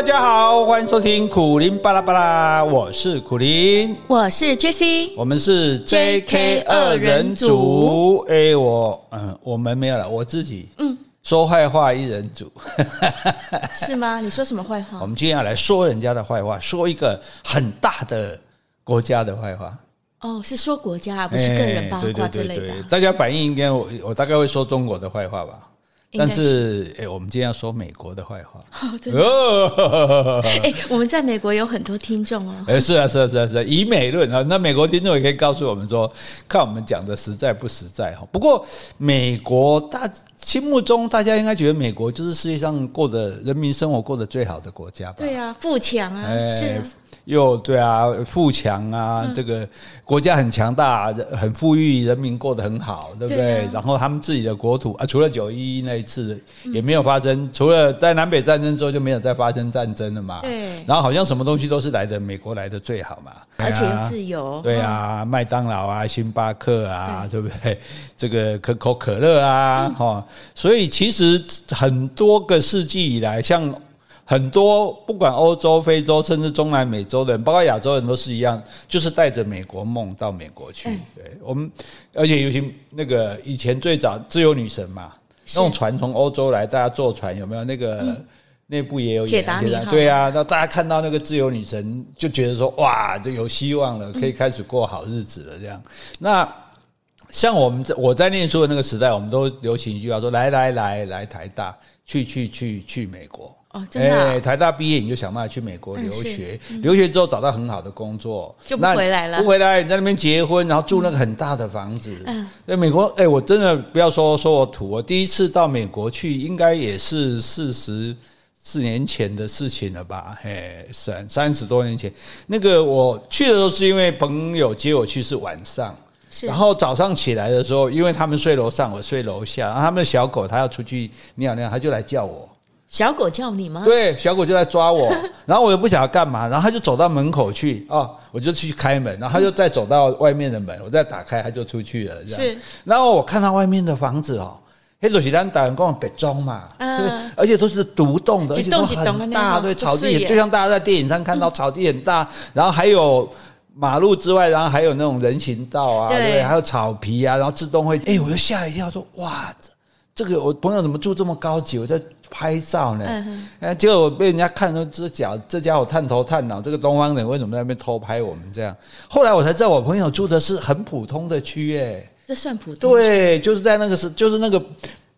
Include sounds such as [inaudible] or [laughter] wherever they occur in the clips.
大家好，欢迎收听苦林巴拉巴拉，我是苦林，我是 Jessie，我们是 JK 二人组。哎，我嗯，我们没有了，我自己嗯，说坏话一人组，[laughs] 是吗？你说什么坏话？我们今天要来说人家的坏话，说一个很大的国家的坏话。哦，是说国家，不是个人八卦之类的。对对对对，大家反应应该我我大概会说中国的坏话吧。但是，哎、欸，我们今天要说美国的坏话。[laughs] 哦，哎，[laughs] 我们在美国有很多听众哦。[laughs] 哎，是啊，是啊，是啊，是啊。以美论啊，那美国听众也可以告诉我们说，看我们讲的实在不实在哈。不过，美国大心目中，大家应该觉得美国就是世界上过的人民生活过得最好的国家吧？对啊，富强啊，欸、是。又对啊，富强啊，嗯、这个国家很强大，很富裕，人民过得很好，对不对？对啊、然后他们自己的国土啊，除了九一一那一次也没有发生，嗯、除了在南北战争之后就没有再发生战争了嘛。对。然后好像什么东西都是来的美国来的最好嘛，而且又自由。对啊，麦当劳啊，星巴克啊，对，对不对？这个可口可乐啊，哈、嗯，所以其实很多个世纪以来，像。很多不管欧洲、非洲，甚至中南美洲的人，包括亚洲人都是一样，就是带着美国梦到美国去。对我们，而且尤其那个以前最早自由女神嘛，那种船从欧洲来，大家坐船有没有？那个那部也有演，对啊，那大家看到那个自由女神，就觉得说哇，这有希望了，可以开始过好日子了。这样，那像我们在我在念书的那个时代，我们都流行一句话说：来来来来台大，去去去去美国。哦，真的、啊欸！台大毕业你就想办法去美国留学，嗯、留学之后找到很好的工作，就不回来了。不回来，你在那边结婚，然后住那个很大的房子。嗯，在美国，哎、欸，我真的不要说说我土，我第一次到美国去，应该也是四十四年前的事情了吧？嘿，三三十多年前，那个我去的时候是因为朋友接我去，是晚上，是然后早上起来的时候，因为他们睡楼上，我睡楼下，然后他们的小狗它要出去尿尿，它就来叫我。小狗叫你吗？对，小狗就在抓我，[laughs] 然后我又不晓得干嘛，然后它就走到门口去哦，我就去开门，然后它就再走到外面的门，我再打开，它就出去了。这样。是，然后我看到外面的房子哦，黑手西单打人跟北中嘛，嗯，而且都是独栋的，而且都很大，对，草地就像大家在电影上看到草地很大，然后还有马路之外，然后还有那种人行道啊，对，还有草皮啊，然后自动会，哎，我就吓一跳，说哇，这个我朋友怎么住这么高级？我在。拍照呢，哎，结果我被人家看出这脚，这家伙探头探脑，这个东方人为什么在那边偷拍我们这样？后来我才知道，我朋友住的是很普通的区，哎，这算普通？对，就是在那个是，就是那个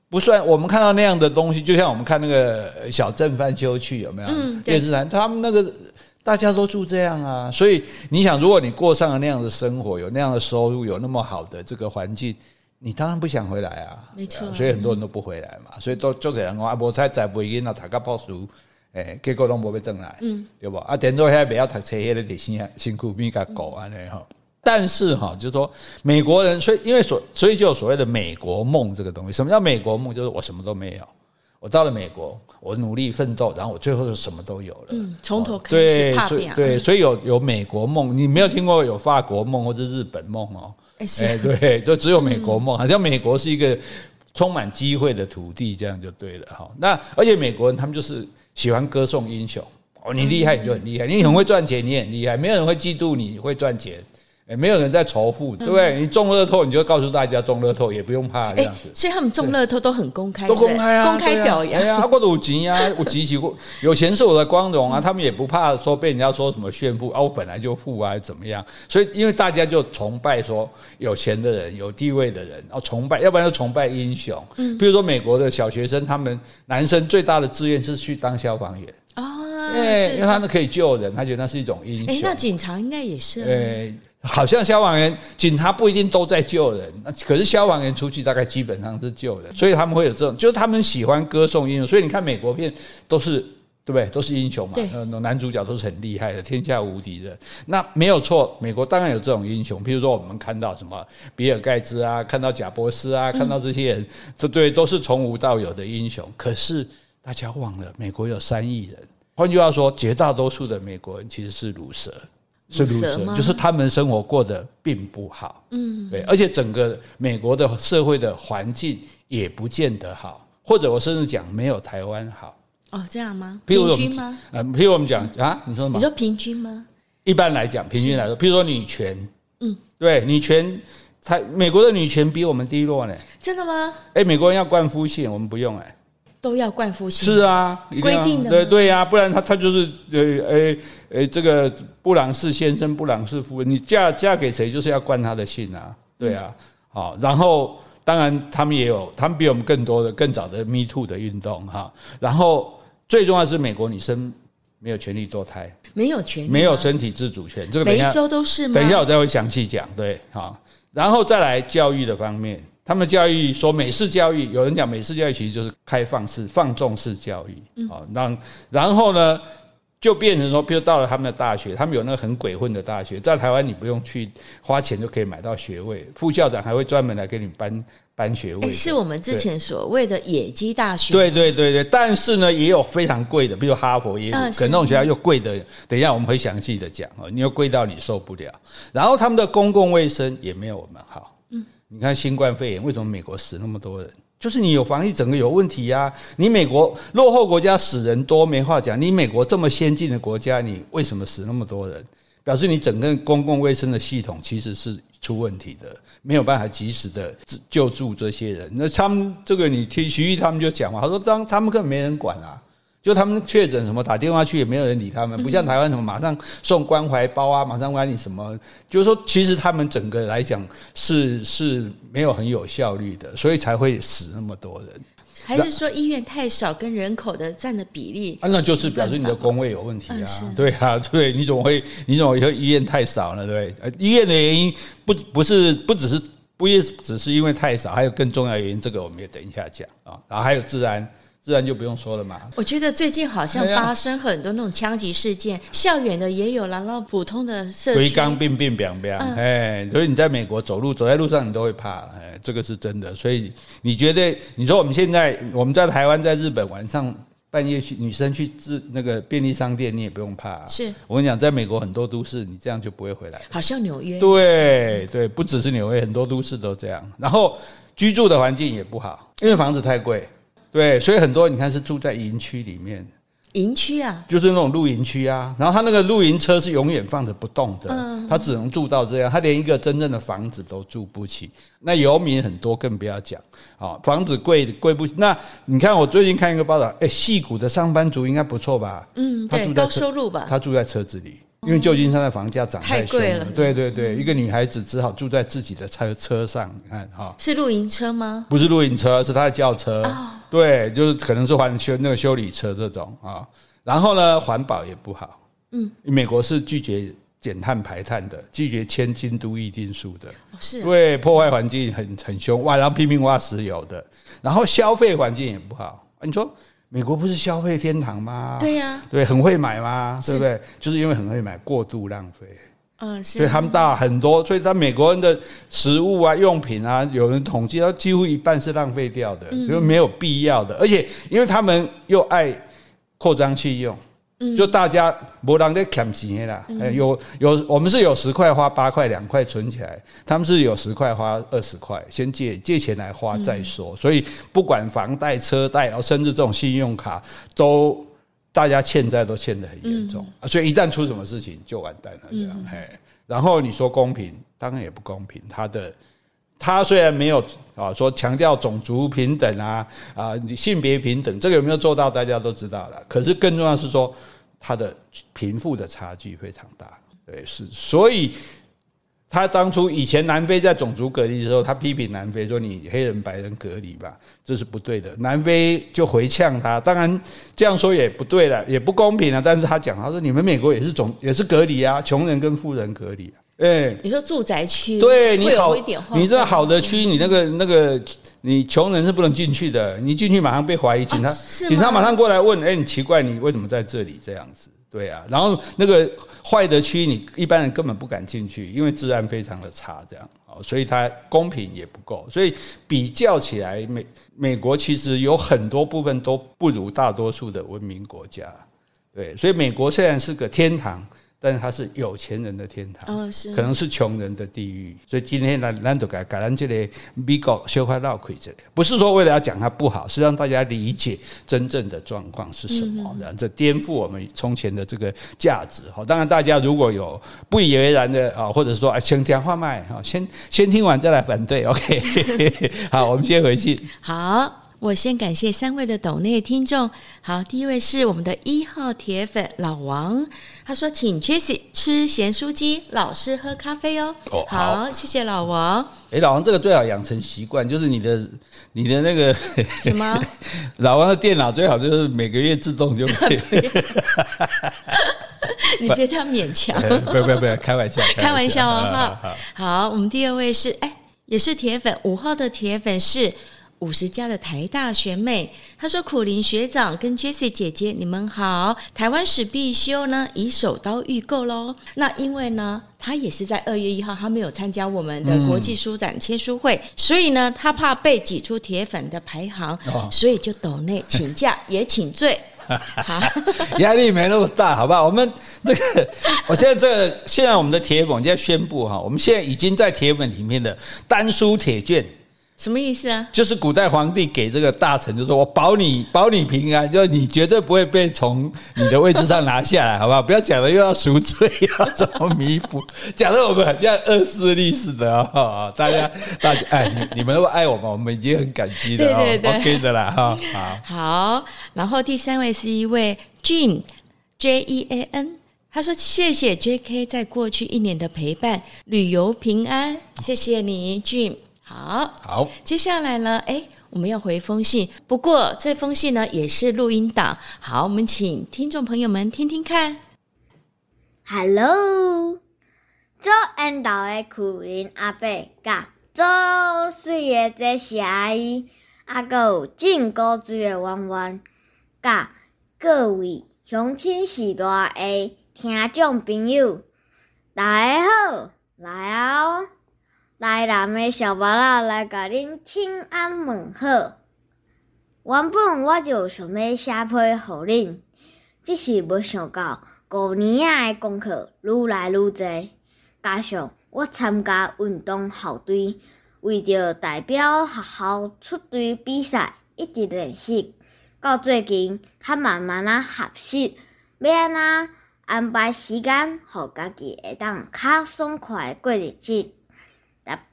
不算我们看到那样的东西，就像我们看那个小镇翻修去有没有？嗯，电视台他们那个大家都住这样啊，所以你想，如果你过上了那样的生活，有那样的收入，有那么好的这个环境。你当然不想回来啊，没错，所以很多人都不回来嘛，所以都就这样讲啊，无才在北京啊，读个博士，诶，结果拢无要转来，嗯，对不？啊，等到现在不要读车，迄个得辛辛苦命甲过安尼哈。但是哈，就是说美国人，所以因为所所以就有所谓的美国梦这个东西。什么叫美国梦？就是我什么都没有，我到了美国，我努力奋斗，然后我最后就什么都有了，嗯，从头开始踏遍。对，所以有有美国梦，你没有听过有法国梦或者日本梦哦。哎，对，就只有美国梦，好像美国是一个充满机会的土地，这样就对了哈。那而且美国人他们就是喜欢歌颂英雄哦，你厉害你就很厉害，你很会赚钱你也很厉害，没有人会嫉妒你会赚钱。也没有人在仇富，对不对？你中乐透，你就告诉大家中乐透，也不用怕这样子。所以他们中乐透都很公开，都公开啊，公开表扬。哎呀，我有钱啊，我极其有钱是我的光荣啊。他们也不怕说被人家说什么炫富啊，我本来就富啊，怎么样？所以因为大家就崇拜说有钱的人、有地位的人，然后崇拜，要不然就崇拜英雄。嗯，比如说美国的小学生，他们男生最大的志愿是去当消防员啊，因为他们可以救人，他觉得那是一种英雄。哎，那警察应该也是。哎。好像消防员、警察不一定都在救人，可是消防员出去大概基本上是救人，所以他们会有这种，就是他们喜欢歌颂英雄。所以你看美国片都是对不对？都是英雄嘛，对男主角都是很厉害的，天下无敌的。那没有错，美国当然有这种英雄，譬如说我们看到什么比尔盖茨啊，看到贾伯斯啊，看到这些人，这对都是从无到有的英雄。可是大家忘了，美国有三亿人，换句话说，绝大多数的美国人其实是鲁蛇。是如此，就是他们生活过得并不好，嗯，对，而且整个美国的社会的环境也不见得好，或者我甚至讲没有台湾好，哦，这样吗？譬如我们平均吗？呃，譬如我们讲啊，你说什么？你说平均吗？一般来讲，平均来说，譬如说女权，嗯，对，女权，台美国的女权比我们低落呢。真的吗？哎，美国人要冠夫姓，我们不用哎。都要冠夫姓？是啊，规定的。对对呀、啊，不然他他就是呃呃呃，这个布朗士先生、布朗士夫人，你嫁嫁给谁就是要冠他的姓啊，对啊，好、嗯，然后当然他们也有，他们比我们更多的、更早的 Me Too 的运动哈，然后最重要的是美国女生没有权利堕胎，没有权利，没有身体自主权，这个每一周都是吗？等一下我再会详细讲，对，好，然后再来教育的方面。他们教育说美式教育，有人讲美式教育其实就是开放式、放纵式教育啊。让然后呢，就变成说，比如到了他们的大学，他们有那个很鬼混的大学，在台湾你不用去花钱就可以买到学位，副校长还会专门来给你颁颁学位。是我们之前所谓的野鸡大学。对对对对，但是呢，也有非常贵的，比如哈佛也有，可能那种学校又贵的。等一下我们会详细的讲哦，你又贵到你受不了。然后他们的公共卫生也没有我们好。你看新冠肺炎为什么美国死那么多人？就是你有防疫整个有问题呀！你美国落后国家死人多没话讲，你美国这么先进的国家，你为什么死那么多人？表示你整个公共卫生的系统其实是出问题的，没有办法及时的救助这些人。那他们这个你听徐毅他们就讲嘛，他说当他们根本没人管啊。就他们确诊什么打电话去也没有人理他们，不像台湾什么马上送关怀包啊，马上关你什么，就是说其实他们整个来讲是是没有很有效率的，所以才会死那么多人。还是说医院太少，跟人口的占的比例？啊，那就是表示你的工位有问题啊。对啊，对，你怎么会你怎么会医院太少了？对，呃医院的原因不不是不只是不也只是因为太少，还有更重要的原因，这个我们也等一下讲啊。然后还有治安。自然就不用说了嘛。我觉得最近好像发生很多那种枪击事件，校园的也有，然后普通的社区。堆刚病病病病，哎，所以你在美国走路走在路上你都会怕，哎，这个是真的。所以你觉得，你说我们现在我们在台湾，在日本晚上半夜去女生去自那个便利商店，你也不用怕。是我跟你讲，在美国很多都市，你这样就不会回来。好像纽约。对对，不只是纽约，很多都市都这样。然后居住的环境也不好，因为房子太贵。对，所以很多你看是住在营区里面，营区啊，就是那种露营区啊。然后他那个露营车是永远放着不动的，他只能住到这样，他连一个真正的房子都住不起。那游民很多，更不要讲啊，房子贵贵不起。那你看我最近看一个报道，哎，戏谷的上班族应该不错吧？嗯，对，高收入吧？他住在车子里。因为旧金山的房价涨太贵了，对对对，一个女孩子只好住在自己的车车上，你看哈，是露营车吗？不是露营车，是他的轿车，对，就是可能是还修那个修理车这种啊。然后呢，环保也不好，嗯，美国是拒绝减碳排碳的，拒绝签京都议定书的，是，对，破坏环境很很凶，哇，然后拼命挖石油的，然后消费环境也不好，你说。美国不是消费天堂吗？对呀，对，很会买吗？对不对？就是因为很会买，过度浪费。嗯，是。所以他们大很多，所以在美国人的食物啊、用品啊，有人统计，到几乎一半是浪费掉的，因为没有必要的，而且因为他们又爱扩张器用。就大家没人在砍钱啦，有有我们是有十块花八块两块存起来，他们是有十块花二十块，先借借钱来花再说。所以不管房贷、车贷，甚至这种信用卡，都大家欠债都欠得很严重。所以一旦出什么事情就完蛋了，这样。嘿，然后你说公平，当然也不公平。他的他虽然没有啊说强调种族平等啊啊性别平等，这个有没有做到，大家都知道了。可是更重要是说。他的贫富的差距非常大，对，是，所以他当初以前南非在种族隔离的时候，他批评南非说，你黑人白人隔离吧，这是不对的。南非就回呛他，当然这样说也不对了，也不公平了。但是他讲，他说你们美国也是种也是隔离啊，穷人跟富人隔离啊。哎，你说住宅区对你好，你这好的区，你那个那个。你穷人是不能进去的，你进去马上被怀疑，警察警察马上过来问，哎，你奇怪，你为什么在这里这样子？对啊，然后那个坏的区，你一般人根本不敢进去，因为治安非常的差，这样啊，所以它公平也不够，所以比较起来，美美国其实有很多部分都不如大多数的文明国家，对，所以美国虽然是个天堂。但是它是有钱人的天堂，哦，是，可能是穷人的地狱。所以今天呢，咱都改改咱这里美国修块绕亏这里，不是说为了要讲它不好，是让大家理解真正的状况是什么，然后这颠覆我们从前的这个价值。好，当然大家如果有不以为然的啊，或者说啊，先听话麦啊，先先听完再来反对。OK，[laughs] 好，我们先回去。好。我先感谢三位的抖内听众。好，第一位是我们的一号铁粉老王，他说：“请 Jessie 吃咸酥鸡，老师喝咖啡哦。”哦，好，好，谢谢老王。哎，老王，这个最好养成习惯，就是你的你的那个什么？[laughs] 老王的电脑最好就是每个月自动就可以。[laughs] 你别这样勉强。[laughs] 不要不要不要，开玩笑，开玩笑哦。哈，好，我们第二位是哎，也是铁粉，五号的铁粉是。五十加的台大学妹，她说：“苦林学长跟 Jessie 姐姐，你们好。台湾史必修呢，已手刀预购喽。那因为呢，她也是在二月一号，她没有参加我们的国际书展签书会，嗯、所以呢，她怕被挤出铁粉的排行，哦、所以就抖内请假 [laughs] 也请罪。好，[laughs] 压力没那么大，好不好？我们这个，[laughs] 我现在这个，现在我们的铁粉就在宣布哈，我们现在已经在铁粉里面的丹书铁券。”什么意思啊？就是古代皇帝给这个大臣，就说我保你保你平安，就你绝对不会被从你的位置上拿下来，[laughs] 好不好？不要讲的又要赎罪，要怎么弥补？讲的我们好像恶势力似的啊！大家大家哎，你你们都爱我们，我们已经很感激的哦，OK 的啦哈。好，好，然后第三位是一位 Jean J E A N，他说谢谢 J K 在过去一年的陪伴，旅游平安，谢谢你 Jean。好，好，接下来呢？哎，我们要回封信，不过这封信呢也是录音档。好，我们请听众朋友们听听看。Hello，做缘投的苦林阿伯，甲做水的这些阿姨，阿阁有浸古水的弯弯，甲各位乡亲时代的听众朋友，大家好，来哦。台南的小巴拉来甲恁请安问好。原本我就想要写批互恁，只是无想到五年仔的功课愈来愈侪，加上我参加运动校队，为着代表学校出队比赛，一直练习，到最近较慢慢仔学习，要安怎安排时间，互家己会当较爽快过日子。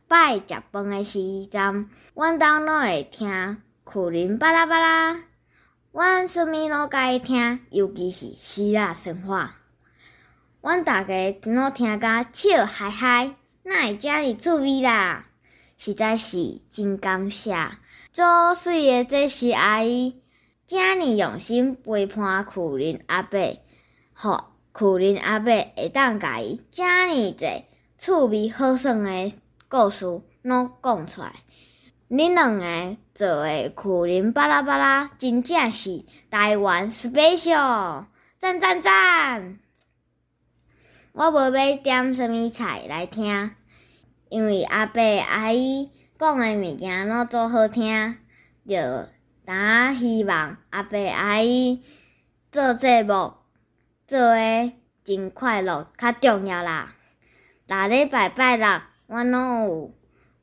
摆食饭诶时阵，阮兜拢会听苦苓巴拉巴拉。阮啥物拢佮意听，尤其是希腊神话。阮逐家拢听甲笑嗨嗨，哪会遮尔趣味啦？实在是真感谢，做水诶这些阿姨，遮尔用心陪伴苦苓阿伯，互苦苓阿伯会当甲伊遮尔济趣味好耍诶。故事拢讲出来，恁两个做诶苦林巴拉巴拉，真正是台湾 special，赞赞赞！我无要点啥物菜来听，因为阿伯阿姨讲诶物件拢做好听，就呾希望阿伯阿姨做节目做诶真快乐，较重要啦。逐礼拜拜六。我拢有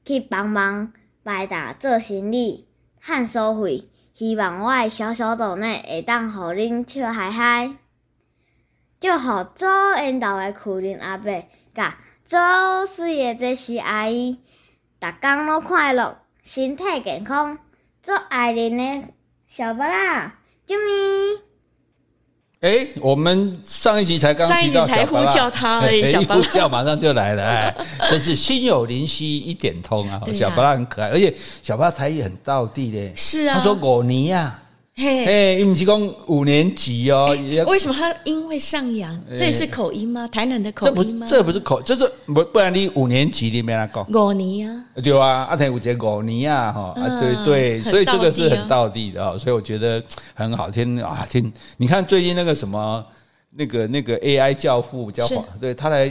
去帮忙摆搭做行李、探收费，希望我诶小小岛内会当互恁笑嗨嗨。祝福做缘投诶苦苓阿伯，甲做水诶这些阿姨，逐工拢快乐，身体健康。祝爱恁诶小巴拉，啾咪。哎，我们上一集才刚上一集才呼叫他而已，一呼叫马上就来了，哎，[laughs] 真是心有灵犀一点通啊！小巴拉很可爱，而且小巴拉台语很到地的，是啊，他说果泥呀。嘿，你们提供五年级哦？为什么他音会上扬？这也是口音吗？台南的口音吗？这不是口，这是不不然你五年级里面来讲五年啊？对啊，阿才五节五年啊，哈啊，对对，所以这个是很道地的啊，所以我觉得很好听啊，听你看最近那个什么那个那个 AI 教父叫黄，对他来。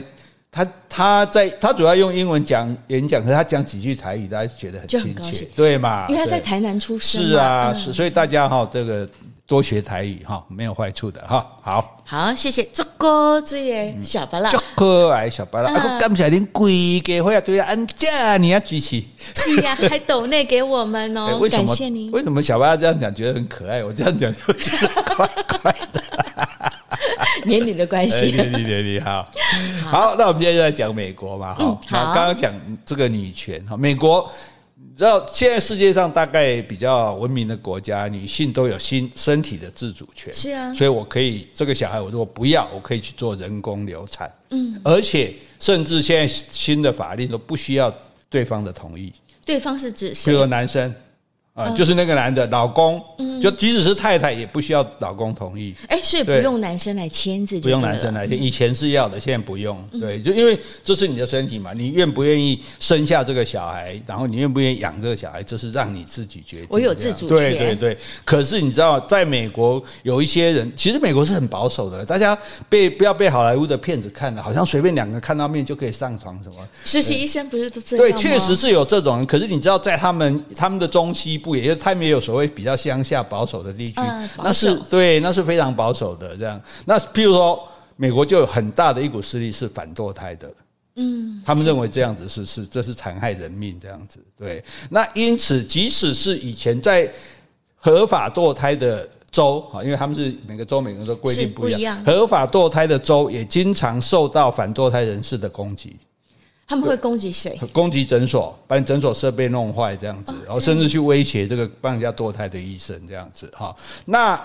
他他在他主要用英文讲演讲，可是他讲几句台语，大家觉得很亲切，对嘛？因为他在台南出生，是啊，是，所以大家哈，这个多学台语哈，没有坏处的哈。好，好，谢谢。这个这些小巴拉，这可爱小巴拉，啊，感谢您贵给会啊，对啊，安家你要举起，是呀，[laughs] 还抖内给我们哦？感谢您。为什么小巴拉这样讲觉得很可爱？我这样讲就觉得怪怪的，[laughs] 年龄的关系，年龄年龄好，好，那我们今天就在讲美国嘛，哈，好，刚刚讲这个女权哈，美国。你知道现在世界上大概比较文明的国家，女性都有新身体的自主权。是啊，所以我可以这个小孩，我如果不要，我可以去做人工流产。嗯，而且甚至现在新的法令都不需要对方的同意。对方是指谁？比如男生。啊，就是那个男的老公，就即使是太太也不需要老公同意。哎，所以不用男生来签字，不用男生来签。以前是要的，现在不用。对，就因为这是你的身体嘛，你愿不愿意生下这个小孩，然后你愿不愿意养这个小孩，这是让你自己决定。我有自主权。对对对。可是你知道，在美国有一些人，其实美国是很保守的，大家被不要被好莱坞的骗子看了，好像随便两个看到面就可以上床什么。实习医生不是都这样？对，确实是有这种人。可是你知道，在他们他们的中西。不，也就是他们也有所谓比较乡下保守的地区，那是对，那是非常保守的这样。那譬如说，美国就有很大的一股势力是反堕胎的，嗯，他们认为这样子是是这是残害人命这样子。对，那因此，即使是以前在合法堕胎的州啊，因为他们是每个州每个州规定不一样，合法堕胎的州也经常受到反堕胎人士的攻击。他们会攻击谁？[laughs] 攻击诊所，把你诊所设备弄坏这样子，然后甚至去威胁这个帮人家堕胎的医生这样子哈。那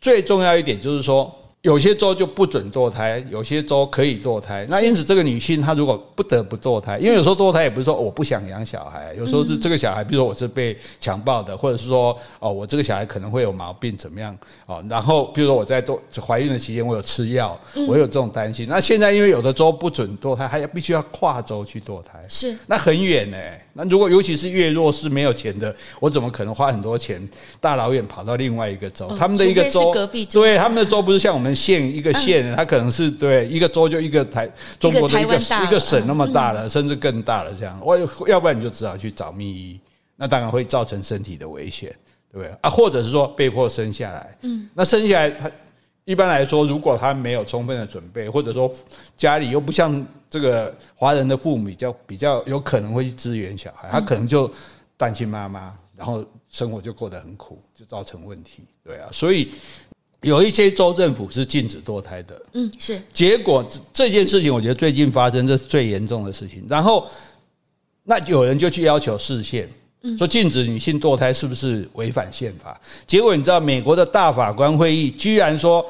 最重要一点就是说。有些州就不准堕胎，有些州可以堕胎。那因此，这个女性她如果不得不堕胎，因为有时候堕胎也不是说我不想养小孩，有时候是这个小孩，比如说我是被强暴的，或者是说哦，我这个小孩可能会有毛病怎么样哦。然后，比如说我在堕怀孕的期间，我有吃药，我有这种担心。那现在因为有的州不准堕胎，还要必须要跨州去堕胎，是那很远呢。那如果尤其是越弱势没有钱的，我怎么可能花很多钱大老远跑到另外一个州？他们的一个州，对他们的州不是像我们。县一个县，它可能是对一个州就一个台中国的一个一个省那么大了，甚至更大了这样。我要不然你就只好去找密医，那当然会造成身体的危险，对不对啊？或者是说被迫生下来，嗯，那生下来他一般来说，如果他没有充分的准备，或者说家里又不像这个华人的父母比较比较有可能会去支援小孩，他可能就单亲妈妈，然后生活就过得很苦，就造成问题，对啊，所以。有一些州政府是禁止堕胎的，嗯，是。结果这件事情，我觉得最近发生，这是最严重的事情。然后，那有人就去要求释宪，说禁止女性堕胎是不是违反宪法？结果你知道，美国的大法官会议居然说，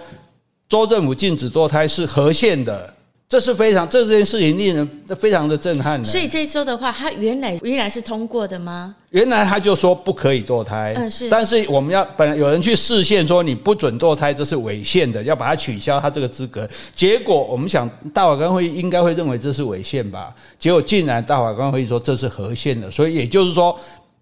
州政府禁止堕胎是合宪的。这是非常，这件事情令人非常的震撼的。所以这一周的话，他原来原来是通过的吗？原来他就说不可以堕胎，嗯，是。但是我们要本来有人去释宪说你不准堕胎，这是违宪的，要把它取消他这个资格。结果我们想大法官会议应该会认为这是违宪吧？结果竟然大法官会议说这是合宪的，所以也就是说。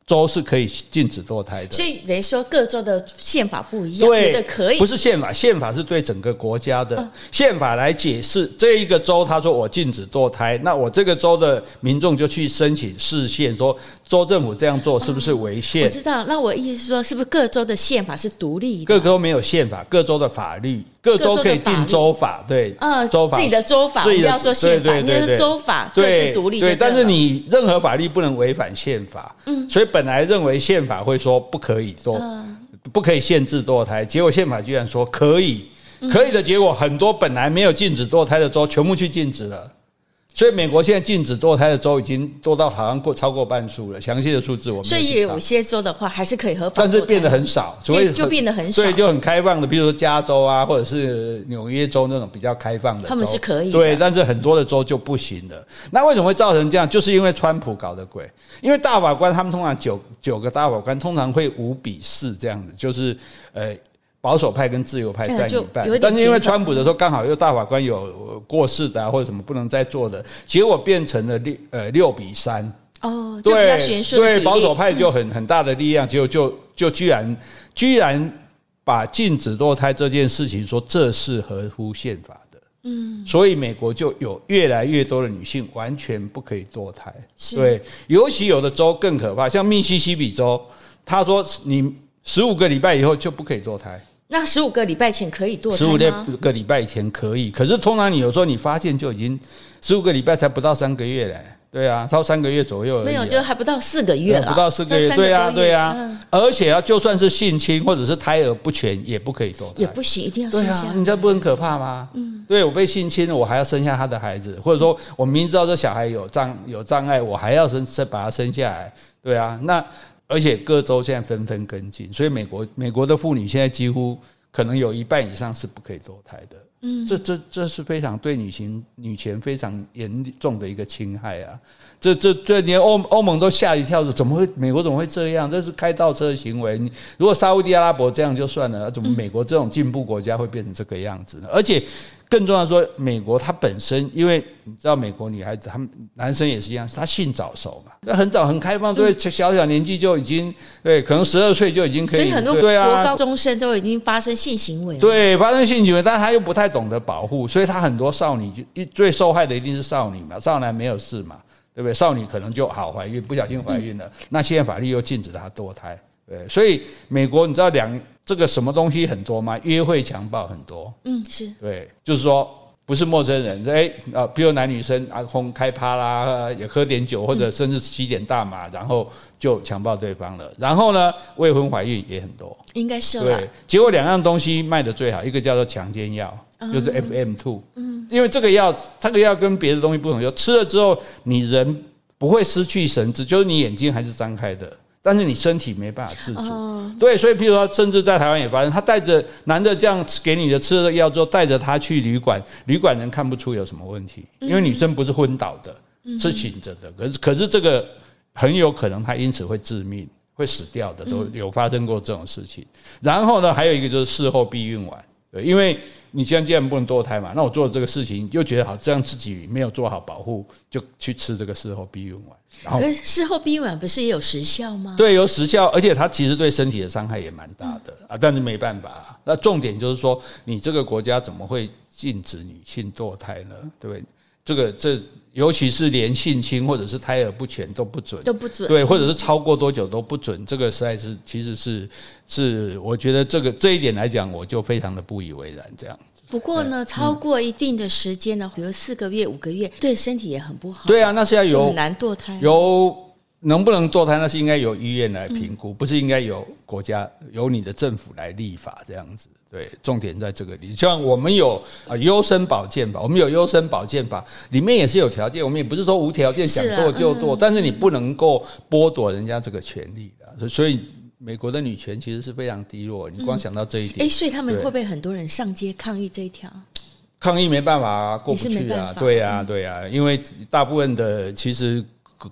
州是可以禁止堕胎的，所以等于说各州的宪法不一样，对的可以，不是宪法，宪法是对整个国家的宪法来解释。这一个州他说我禁止堕胎，那我这个州的民众就去申请释宪，说州政府这样做是不是违宪？我知道，那我意思是说，是不是各州的宪法是独立的？各州没有宪法，各州的法律，各州可以定州法，对，嗯，州法自己的州法，不要说宪法，你是州法各自独立，对，但是你任何法律不能违反宪法，嗯，所以。本来认为宪法会说不可以堕，不可以限制堕胎，结果宪法居然说可以，可以的结果，很多本来没有禁止堕胎的州全部去禁止了。所以美国现在禁止堕胎的州已经多到好像过超过半数了，详细的数字我们。所以有些州的话还是可以合法，但是变得很少，所以就变得很少。所以就很开放的，比如说加州啊，或者是纽约州那种比较开放的州，他们是可以。对，但是很多的州就不行的。那为什么会造成这样？就是因为川普搞的鬼。因为大法官他们通常九九个大法官通常会五比四这样子，就是呃。保守派跟自由派占一半，但是因为川普的时候刚好又大法官有过世的啊，或者什么不能再做的，结果变成了六呃六比三。哦，对对，保守派就很很大的力量，结果就就居然居然把禁止堕胎这件事情说这是合乎宪法的，嗯，所以美国就有越来越多的女性完全不可以堕胎，对，尤其有的州更可怕，像密西西比州，他说你。十五个礼拜以后就不可以堕胎。那十五个礼拜前可以堕胎吗？十五个礼拜以前可以，可是通常你有时候你发现就已经十五个礼拜才不到三个月嘞。对啊，超三个月左右没有，就还不到四个月了，不到四个月，对啊，对啊，嗯、而且啊，就算是性侵或者是胎儿不全，也不可以堕胎，也不行，一定要生下。对啊，你这不很可怕吗？嗯，对我被性侵了，我还要生下他的孩子，或者说我明知道这小孩有障有障碍，我还要生生把他生下来，对啊，那而且各州现在纷纷跟进，所以美国美国的妇女现在几乎可能有一半以上是不可以堕胎的。嗯，这这这是非常对女性女权非常严重的一个侵害啊！这这这连欧欧盟都吓一跳了，怎么会美国怎么会这样？这是开倒车的行为。你如果沙乌地阿拉伯这样就算了，怎么美国这种进步国家会变成这个样子呢？而且。更重要的说，美国它本身，因为你知道，美国女孩子她们男生也是一样，他性早熟嘛，那很早很开放，对，小小年纪就已经对，可能十二岁就已经可以，所以很多国高中生都已经发生性行为了，对，发生性行为，但他又不太懂得保护，所以他很多少女就一最受害的一定是少女嘛，少男没有事嘛，对不对？少女可能就好怀孕，不小心怀孕了，那现在法律又禁止她堕胎，对，所以美国你知道两。这个什么东西很多吗？约会强暴很多，嗯，是对，就是说不是陌生人，哎啊，比如男女生啊，轰开趴啦，也喝点酒或者甚至吸点大麻，然后就强暴对方了。然后呢，未婚怀孕也很多，应该是对。结果两样东西卖的最好，一个叫做强奸药，就是 FM two，嗯，因为这个药，这个药跟别的东西不同，就吃了之后你人不会失去神智，就是你眼睛还是张开的。但是你身体没办法自主，对，所以譬如说，甚至在台湾也发生，他带着男的这样给你的吃了药之后，带着他去旅馆，旅馆人看不出有什么问题，因为女生不是昏倒的，是醒着的。可是，可是这个很有可能他因此会致命，会死掉的，都有发生过这种事情。然后呢，还有一个就是事后避孕丸，对，因为。你现在既然不能堕胎嘛，那我做了这个事情又觉得好，这样自己没有做好保护，就去吃这个事后避孕丸。然后事后避孕丸不是也有时效吗？对，有时效，而且它其实对身体的伤害也蛮大的啊。但是没办法，那重点就是说，你这个国家怎么会禁止女性堕胎呢？对不对？这个这。尤其是连性侵或者是胎儿不全都不准，都不准，对，或者是超过多久都不准，这个实在是其实是是，我觉得这个这一点来讲，我就非常的不以为然。这样，不过呢，超过一定的时间呢，比如四个月、五个月，对身体也很不好。对啊，那是要有很难堕胎，有。能不能堕胎，那是应该由医院来评估，不是应该由国家、由你的政府来立法这样子。对，重点在这个里。像我们有啊优生保健法，我们有优生保健法，里面也是有条件。我们也不是说无条件想做就做，但是你不能够剥夺人家这个权利的。所以美国的女权其实是非常低落。你光想到这一点，哎，所以他们会不会很多人上街抗议这一条？抗议没办法啊，过不去啊。对呀，对呀，因为大部分的其实。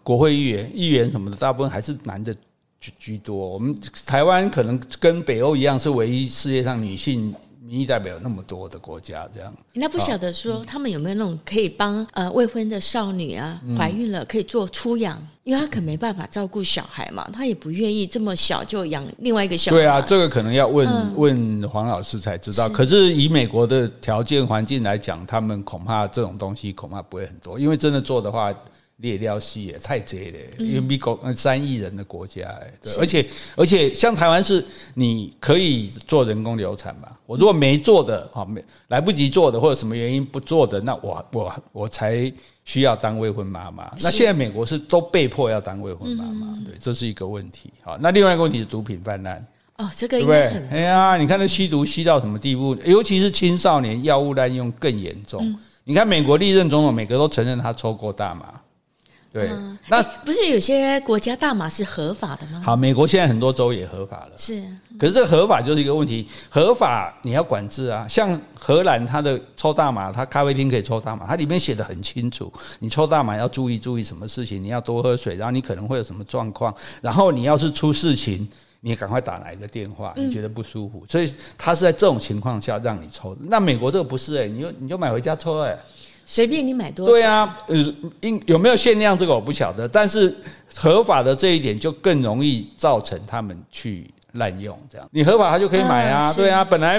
国会议员、议员什么的，大部分还是男的居居多。我们台湾可能跟北欧一样，是唯一世界上女性民意代表那么多的国家。这样，那不晓得说他们有没有那种可以帮呃未婚的少女啊怀孕了可以做出养，因为她可没办法照顾小孩嘛，她也不愿意这么小就养另外一个小孩。对啊，这个可能要问问黄老师才知道。可是以美国的条件环境来讲，他们恐怕这种东西恐怕不会很多，因为真的做的话。列掉戏也太贼了，因为美国三亿人的国家，对，而且而且像台湾是你可以做人工流产嘛？我如果没做的，好没来不及做的，或者什么原因不做的，那我我我才需要当未婚妈妈。那现在美国是都被迫要当未婚妈妈，对，这是一个问题。好，那另外一个问题是毒品泛滥。哦，这个应该很哎呀，你看那吸毒吸到什么地步？尤其是青少年药物滥用更严重。你看美国历任总统每个都承认他抽过大麻。对，那不是有些国家大麻是合法的吗？好，美国现在很多州也合法了。是，可是这个合法就是一个问题，合法你要管制啊。像荷兰，它的抽大麻，它咖啡厅可以抽大麻，它里面写的很清楚，你抽大麻要注意注意什么事情，你要多喝水，然后你可能会有什么状况，然后你要是出事情，你赶快打哪一个电话，你觉得不舒服，所以他是在这种情况下让你抽。那美国这个不是哎，你就你就买回家抽哎。随便你买多少？对啊，呃，应有没有限量这个我不晓得，但是合法的这一点就更容易造成他们去滥用这样。你合法他就可以买啊，对啊，本来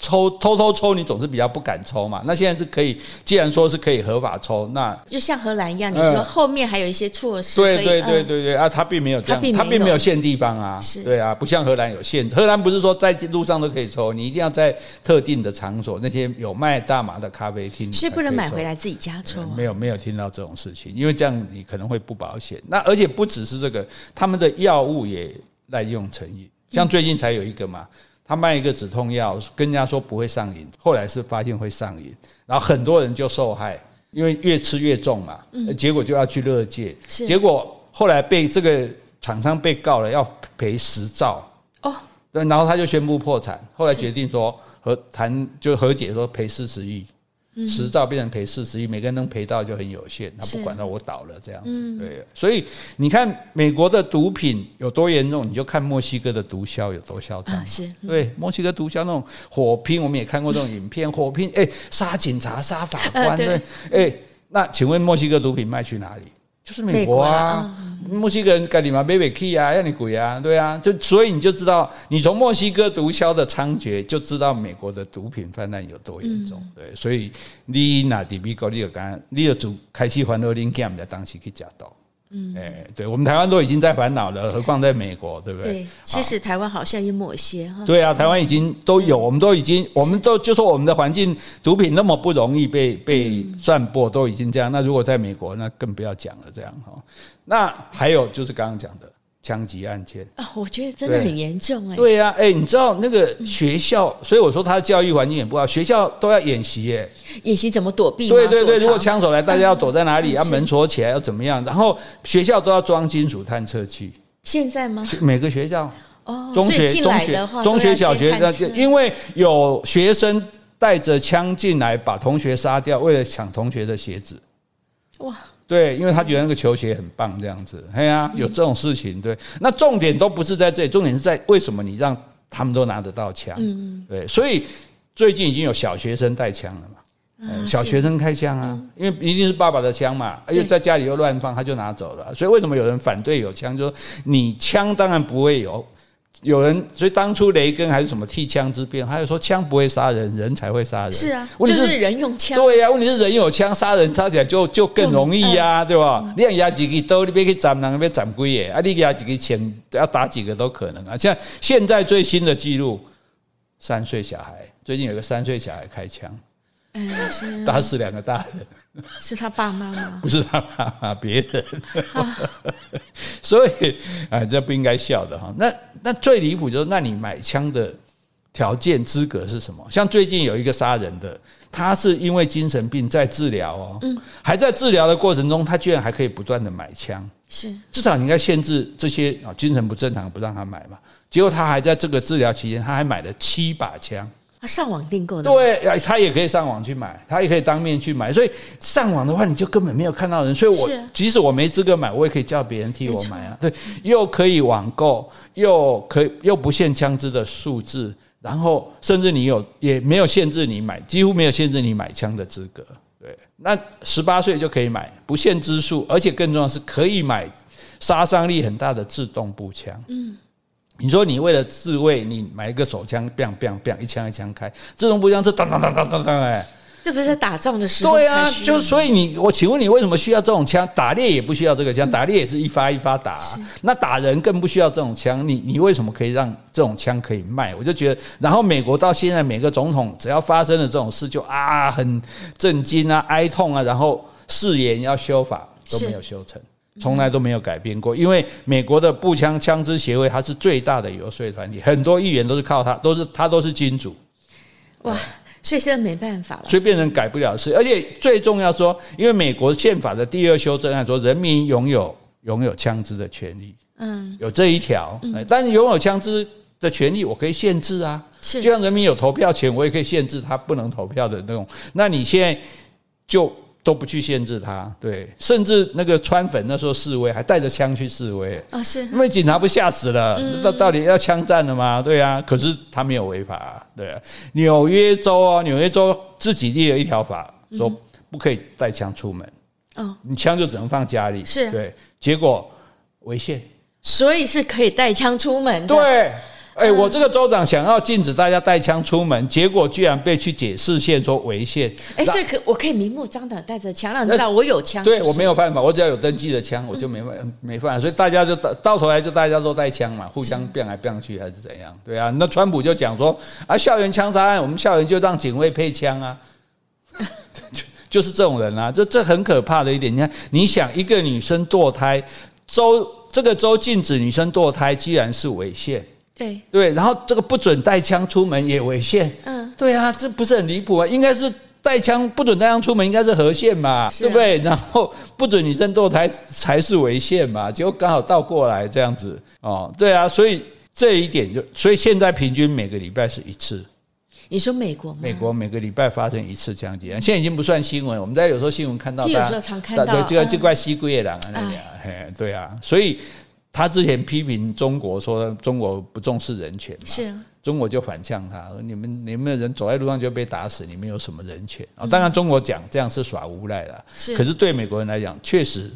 抽偷偷抽，你总是比较不敢抽嘛。那现在是可以，既然说是可以合法抽，那就像荷兰一样，你说后面还有一些措施。对对对对对啊，他并没有这样，他并没有限地方啊。是，对啊，不像荷兰有限。荷兰不是说在路上都可以抽，你一定要在特定的场所，那些有卖大麻的咖啡厅，是不能买回来自己家抽。没有没有听到这种事情，因为这样你可能会不保险。那而且不只是这个，他们的药物也滥用成瘾，像最近才有一个嘛。他卖一个止痛药，跟人家说不会上瘾，后来是发现会上瘾，然后很多人就受害，因为越吃越重嘛，结果就要去乐界，结果后来被这个厂商被告了，要赔十兆哦，然后他就宣布破产，后来决定说和谈就和解，说赔四十亿。十兆变成赔四十亿，每个人能赔到就很有限。他不管到我倒了这样子，对。所以你看美国的毒品有多严重，你就看墨西哥的毒枭有多嚣张。是，对，墨西哥毒枭那种火拼，我们也看过这种影片，[laughs] 火拼，哎，杀警察、杀法官，对，哎，那请问墨西哥毒品卖去哪里？就是美国啊。墨西哥人干你嘛，贝贝 key 啊，让你鬼啊，对啊，就所以你就知道，你从墨西哥毒枭的猖獗，就知道美国的毒品泛滥有多严重。对，所以你那在美国，你就刚，你就主开始烦恼，你干在当时去夹到。嗯，哎，对我们台湾都已经在烦恼了，何况在美国，对不对？对，其实台湾好像也某些哈。对啊，台湾已经都有，我们都已经，我们都就说我们的环境，毒品那么不容易被被散播，都已经这样。那如果在美国，那更不要讲了，这样哈。那还有就是刚刚讲的。枪击案件啊，我觉得真的很严重哎。对呀，哎，你知道那个学校，所以我说他的教育环境也不好，学校都要演习哎，演习怎么躲避？对对对，如果枪手来，大家要躲在哪里？要门锁起来，要怎么样？然后学校都要装金属探测器。现在吗？每个学校哦，中学、中学、中学、小学，因为有学生带着枪进来，把同学杀掉，为了抢同学的鞋子。哇！对，因为他觉得那个球鞋很棒，这样子，哎呀，有这种事情。对，那重点都不是在这里，重点是在为什么你让他们都拿得到枪？对，所以最近已经有小学生带枪了嘛，小学生开枪啊，因为一定是爸爸的枪嘛，而且在家里又乱放，他就拿走了。所以为什么有人反对有枪？就说你枪当然不会有。有人，所以当初雷根还是什么替枪之辩，他就说枪不会杀人，人才会杀人。是啊，问题是，就是人用枪。对呀、啊，问题是人有枪杀人，杀起来就就更容易呀、啊，对吧？嗯、你想压几个刀，你别去斩人，别斩鬼耶！啊，你压几个钱，要打几个都可能啊。像现在最新的记录，三岁小孩，最近有个三岁小孩开枪。嗯，打死两个大人，[laughs] 是他爸妈吗？[laughs] 不是他爸妈，别人。[laughs] 所以啊，这不应该笑的哈。那那最离谱就是，那你买枪的条件资格是什么？像最近有一个杀人的，他是因为精神病在治疗哦，嗯，还在治疗的过程中，他居然还可以不断的买枪，是至少你应该限制这些啊精神不正常不让他买嘛。结果他还在这个治疗期间，他还买了七把枪。他上网订购的，对，他也可以上网去买，他也可以当面去买。所以上网的话，你就根本没有看到人。所以我即使我没资格买，我也可以叫别人替我买啊。对，又可以网购，又可以又不限枪支的数字，然后甚至你有也没有限制你买，几乎没有限制你买枪的资格。对，那十八岁就可以买，不限支数，而且更重要是可以买杀伤力很大的自动步枪。嗯。你说你为了自卫，你买一个手枪，bang bang bang，一枪一枪开，自动步枪是当当当当当当哎，这不是在打仗的时候？对啊，就所以你我请问你为什么需要这种枪？打猎也不需要这个枪，打猎也是一发一发打，啊，那打人更不需要这种枪。你你为什么可以让这种枪可以卖？我就觉得，然后美国到现在每个总统只要发生了这种事，就啊很震惊啊，哀痛啊，然后誓言要修法都没有修成。从来都没有改变过，因为美国的步枪枪支协会，它是最大的游说团体，很多议员都是靠它，都是它都是金主。哇，所以现在没办法了，所以变成改不了事。而且最重要说，因为美国宪法的第二修正案说，人民拥有拥有枪支的权利，嗯，有这一条。但是拥有枪支的权利，我可以限制啊，就像人民有投票权，我也可以限制他不能投票的那种。那你现在就。都不去限制他，对，甚至那个川粉那时候示威，还带着枪去示威。啊，是。因为警察不吓死了，那到底要枪战了吗？对啊，可是他没有违法，对啊。纽约州啊，纽约州自己立了一条法，说不可以带枪出门，哦，你枪就只能放家里，是。对，结果违宪，所以是可以带枪出门的，对。哎，我这个州长想要禁止大家带枪出门，结果居然被去解释线说违宪。哎，所以可我可以明目张胆带着枪，让你知道我有枪。对，我没有犯法，我只要有登记的枪，我就没犯没犯法。所以大家就到到头来就大家都带枪嘛，互相变来变去还是怎样？对啊，那川普就讲说啊，校园枪杀案，我们校园就让警卫配枪啊。[laughs] 就是这种人啊，这这很可怕的一点。你看，你想一个女生堕胎，州这个州禁止女生堕胎，居然是违宪，对对，然后这个不准带枪出门也违宪，嗯，对啊，这不是很离谱啊？应该是带枪不准带枪出门，应该是合宪嘛，啊、对不对？然后不准女生堕胎才是违宪嘛，结果刚好倒过来这样子哦，对啊，所以这一点就，所以现在平均每个礼拜是一次。你说美国吗？美国每个礼拜发生一次枪击案，现在已经不算新闻。我们在有时候新闻看到，有时候常看到，对，这个这块西归野狼啊，那个，对啊。所以他之前批评中国说中国不重视人权嘛，是，中国就反呛他说，你们你们的人走在路上就被打死，你们有什么人权啊？当然中国讲这样是耍无赖了，是。可是对美国人来讲，确实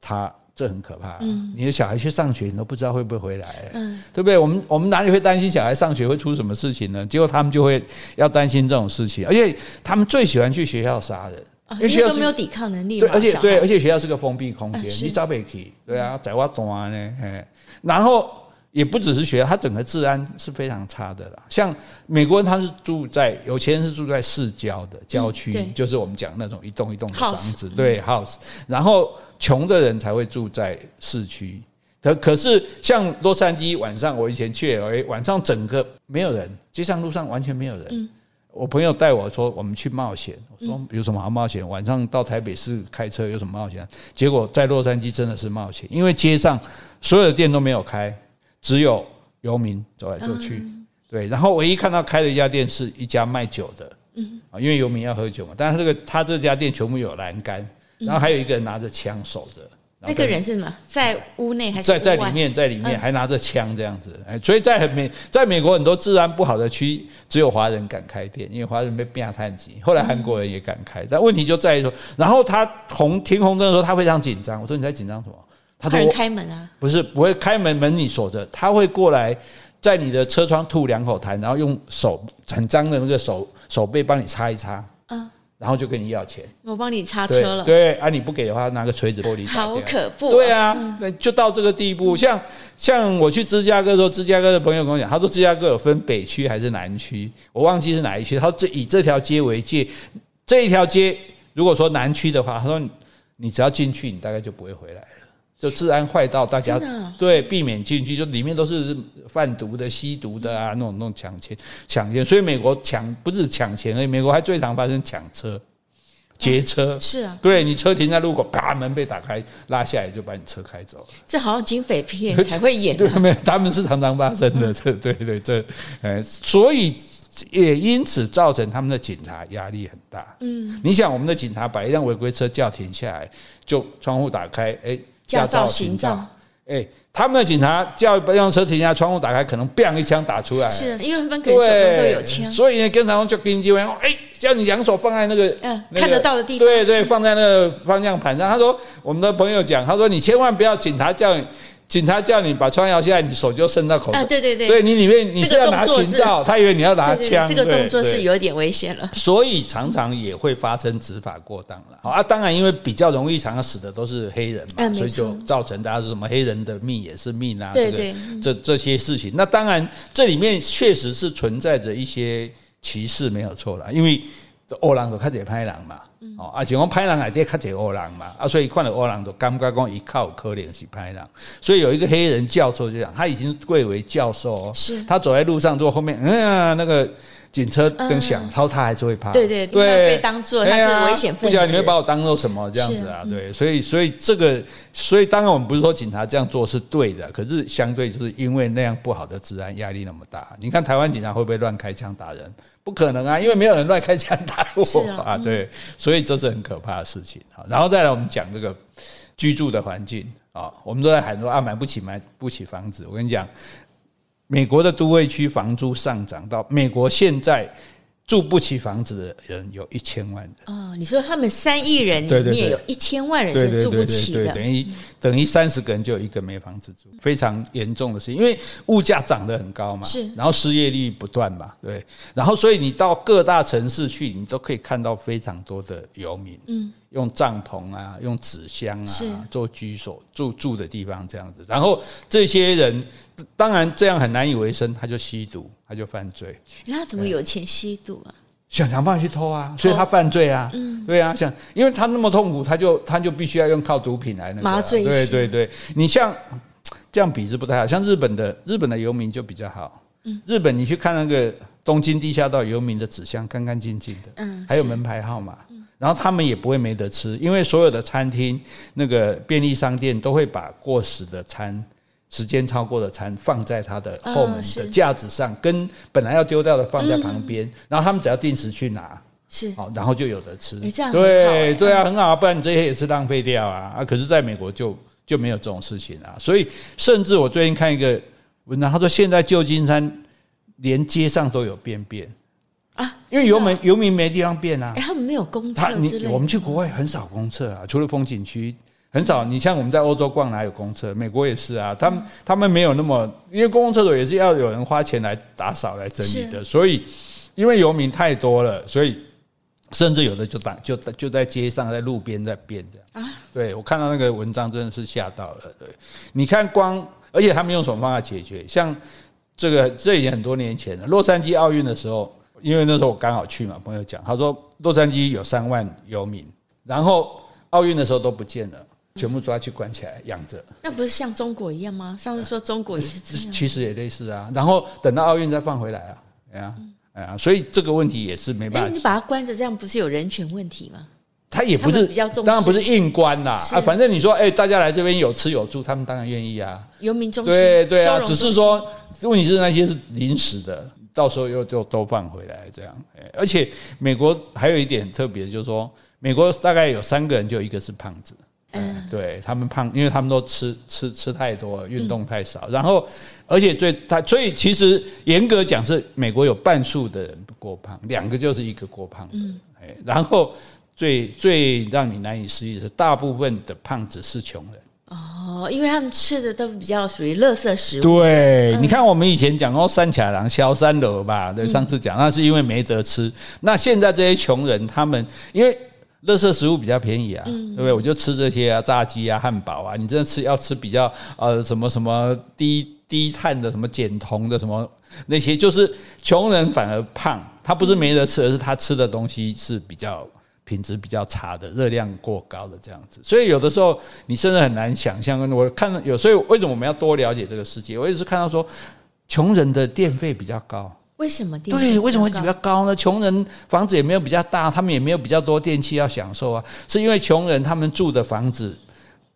他。这很可怕，你的小孩去上学，你都不知道会不会回来，嗯，对不对？我们我们哪里会担心小孩上学会出什么事情呢？结果他们就会要担心这种事情，而且他们最喜欢去学校杀人，因为学校都没有抵抗能力，对，而且对，而且学校是个封闭空间，你找不起，对啊，在我端呢，然后。也不只是学校，它整个治安是非常差的啦。像美国人，他是住在有钱人是住在市郊的郊区，就是我们讲那种一栋一栋的房子，对 house。然后穷的人才会住在市区。可可是像洛杉矶晚上，我以前去，哎，晚上整个没有人，街上路上完全没有人。我朋友带我说，我们去冒险。我说有什么好冒险？晚上到台北市开车有什么冒险？结果在洛杉矶真的是冒险，因为街上所有的店都没有开。只有游民走来走去，对，然后唯一看到开的一家店是一家卖酒的，啊，因为游民要喝酒嘛。但是这个他这家店全部有栏杆，然后还有一个人拿着枪守着。那个人是什么？在屋内还是在在里面？在里面还拿着枪这样子。哎，所以在美在美国很多治安不好的区，只有华人敢开店，因为华人被变太急。后来韩国人也敢开，但问题就在于说，然后他红停红灯的时候，他非常紧张。我说你在紧张什么？他都开门啊？不是，不会开门，门你锁着，他会过来，在你的车窗吐两口痰，然后用手很脏的那个手手背帮你擦一擦，嗯，然后就跟你要钱。我帮你擦车了。对，对啊，你不给的话，拿个锤子玻璃。好可怖。对啊，那就到这个地步。像像我去芝加哥的时候，芝加哥的朋友跟我讲，他说芝加哥有分北区还是南区，我忘记是哪一区。他说这以这条街为界，这一条街如果说南区的话，他说你只要进去，你大概就不会回来了。就治安坏到大家对避免进去，就里面都是贩毒的、吸毒的啊，那种那种抢钱、抢钱。所以美国抢不是抢钱而已，美国还最常发生抢车、劫车。是啊，对你车停在路口，啪，门被打开，拉下来就把你车开走了。这好像警匪片才会演，[laughs] 对，没有，他们是常常发生的。[laughs] 这，对对，这，呃，所以也因此造成他们的警察压力很大。嗯，你想，我们的警察把一辆违规车叫停下来，就窗户打开，哎。驾照、行照，哎，他们的警察叫一辆车停下，窗户打开，可能 bang 一枪打出来。是，因为他们可能手中都有枪，所以呢，经常就跟机会，哎，叫你两手放在那个嗯看得到的地方，对对，放在那个方向盘上。他说，我们的朋友讲，他说你千万不要警察叫你。警察叫你把窗摇下来，你手就伸到口袋。啊，对对对，对你里面你是要拿行照，他以为你要拿枪。这个动作是有点危险了。所以常常也会发生执法过当了。好啊，当然因为比较容易，常常死的都是黑人嘛，所以就造成大家说什么黑人的命也是命啊，这个这这些事情。那当然这里面确实是存在着一些歧视，没有错了，因为欧郎都开始拍人嘛。哦，而且讲歹人还在较侪恶人嘛，啊，所以看到恶人就感觉讲伊较有可能是歹人，所以有一个黑人教授就讲，他已经贵为教授哦，是他走在路上，如果后面嗯那个警车灯响，他他还是会怕，对对对，被当做他是危险分子，不晓得你会把我当做什么这样子啊？对，所以所以这个，所以当然我们不是说警察这样做是对的，可是相对就是因为那样不好的治安压力那么大，你看台湾警察会不会乱开枪打人？不可能啊，因为没有人乱开枪打我啊，对，所以这是很可怕的事情。好，然后再来我们讲这个居住的环境啊，我们都在喊说啊，买不起买不起房子。我跟你讲，美国的都会区房租上涨到美国现在住不起房子的人有一千万人。哦，你说他们三亿人里面有一千万人是住不起的，等于等于三十个人就有一个没房子住，非常严重的事情。因为物价涨得很高嘛，是，然后失业率不断嘛，对，然后所以你到各大城市去，你都可以看到非常多的游民，嗯，用帐篷啊，用纸箱啊做居所住住的地方这样子，然后这些人当然这样很难以为生，他就吸毒。他就犯罪，那他怎么有钱吸毒啊？想想办法去偷啊，所以他犯罪啊。嗯，对啊，想，因为他那么痛苦，他就他就必须要用靠毒品来那个麻醉。对对对，你像这样比是不太好，像日本的日本的游民就比较好。嗯，日本你去看那个东京地下道游民的纸箱，干干净净的，嗯，还有门牌号码，然后他们也不会没得吃，因为所有的餐厅、那个便利商店都会把过时的餐。时间超过的餐放在他的后门的架子上，跟本来要丢掉的放在旁边，然后他们只要定时去拿，是好，然后就有得吃。这样对对啊，很好，不然你这些也是浪费掉啊啊！可是在美国就就没有这种事情啊，所以甚至我最近看一个文章，他说现在旧金山连街上都有便便啊，因为游民游民没地方便啊，他们没有公厕之类。我们去国外很少公厕啊，除了风景区。很少，你像我们在欧洲逛哪有公厕？美国也是啊，他们他们没有那么，因为公共厕所也是要有人花钱来打扫来整理的，所以因为游民太多了，所以甚至有的就打就就在街上在路边在变这样啊。对，我看到那个文章真的是吓到了。对，你看光，而且他们用什么方法解决？像这个这已经很多年前了，洛杉矶奥运的时候，因为那时候我刚好去嘛，朋友讲，他说洛杉矶有三万游民，然后奥运的时候都不见了。全部抓去关起来养着，那不是像中国一样吗？上次说中国也是这样，其实也类似啊。然后等到奥运再放回来啊，哎呀，哎呀，所以这个问题也是没办法。你把它关着，这样不是有人权问题吗？他也不是，当然不是硬关啦啊。反正你说，哎，大家来这边有吃有住，他们当然愿意啊。游民中心，对对啊，只是说问题是那些是临时的，到时候又就都放回来这样。而且美国还有一点很特别，就是说美国大概有三个人就一个是胖子。嗯，对他们胖，因为他们都吃吃吃太多了，运动太少。然后，而且最他，所以其实严格讲是美国有半数的人过胖，两个就是一个过胖的。哎，然后最最让你难以思议的是，大部分的胖子是穷人。哦，因为他们吃的都比较属于垃圾食物。对，你看我们以前讲哦三卡郎萧三楼吧？对，上次讲那是因为没得吃。那现在这些穷人，他们因为。垃圾食物比较便宜啊，对不对？我就吃这些啊，炸鸡啊，汉堡啊。你真的吃要吃比较呃什么什么低低碳的，什么减酮的，什么那些，就是穷人反而胖。他不是没得吃，而是他吃的东西是比较品质比较差的，热量过高的这样子。所以有的时候你甚至很难想象。我看到有，所以为什么我们要多了解这个世界？我也是看到说，穷人的电费比较高。为什么电？对，为什么会比较高呢？穷人房子也没有比较大，他们也没有比较多电器要享受啊。是因为穷人他们住的房子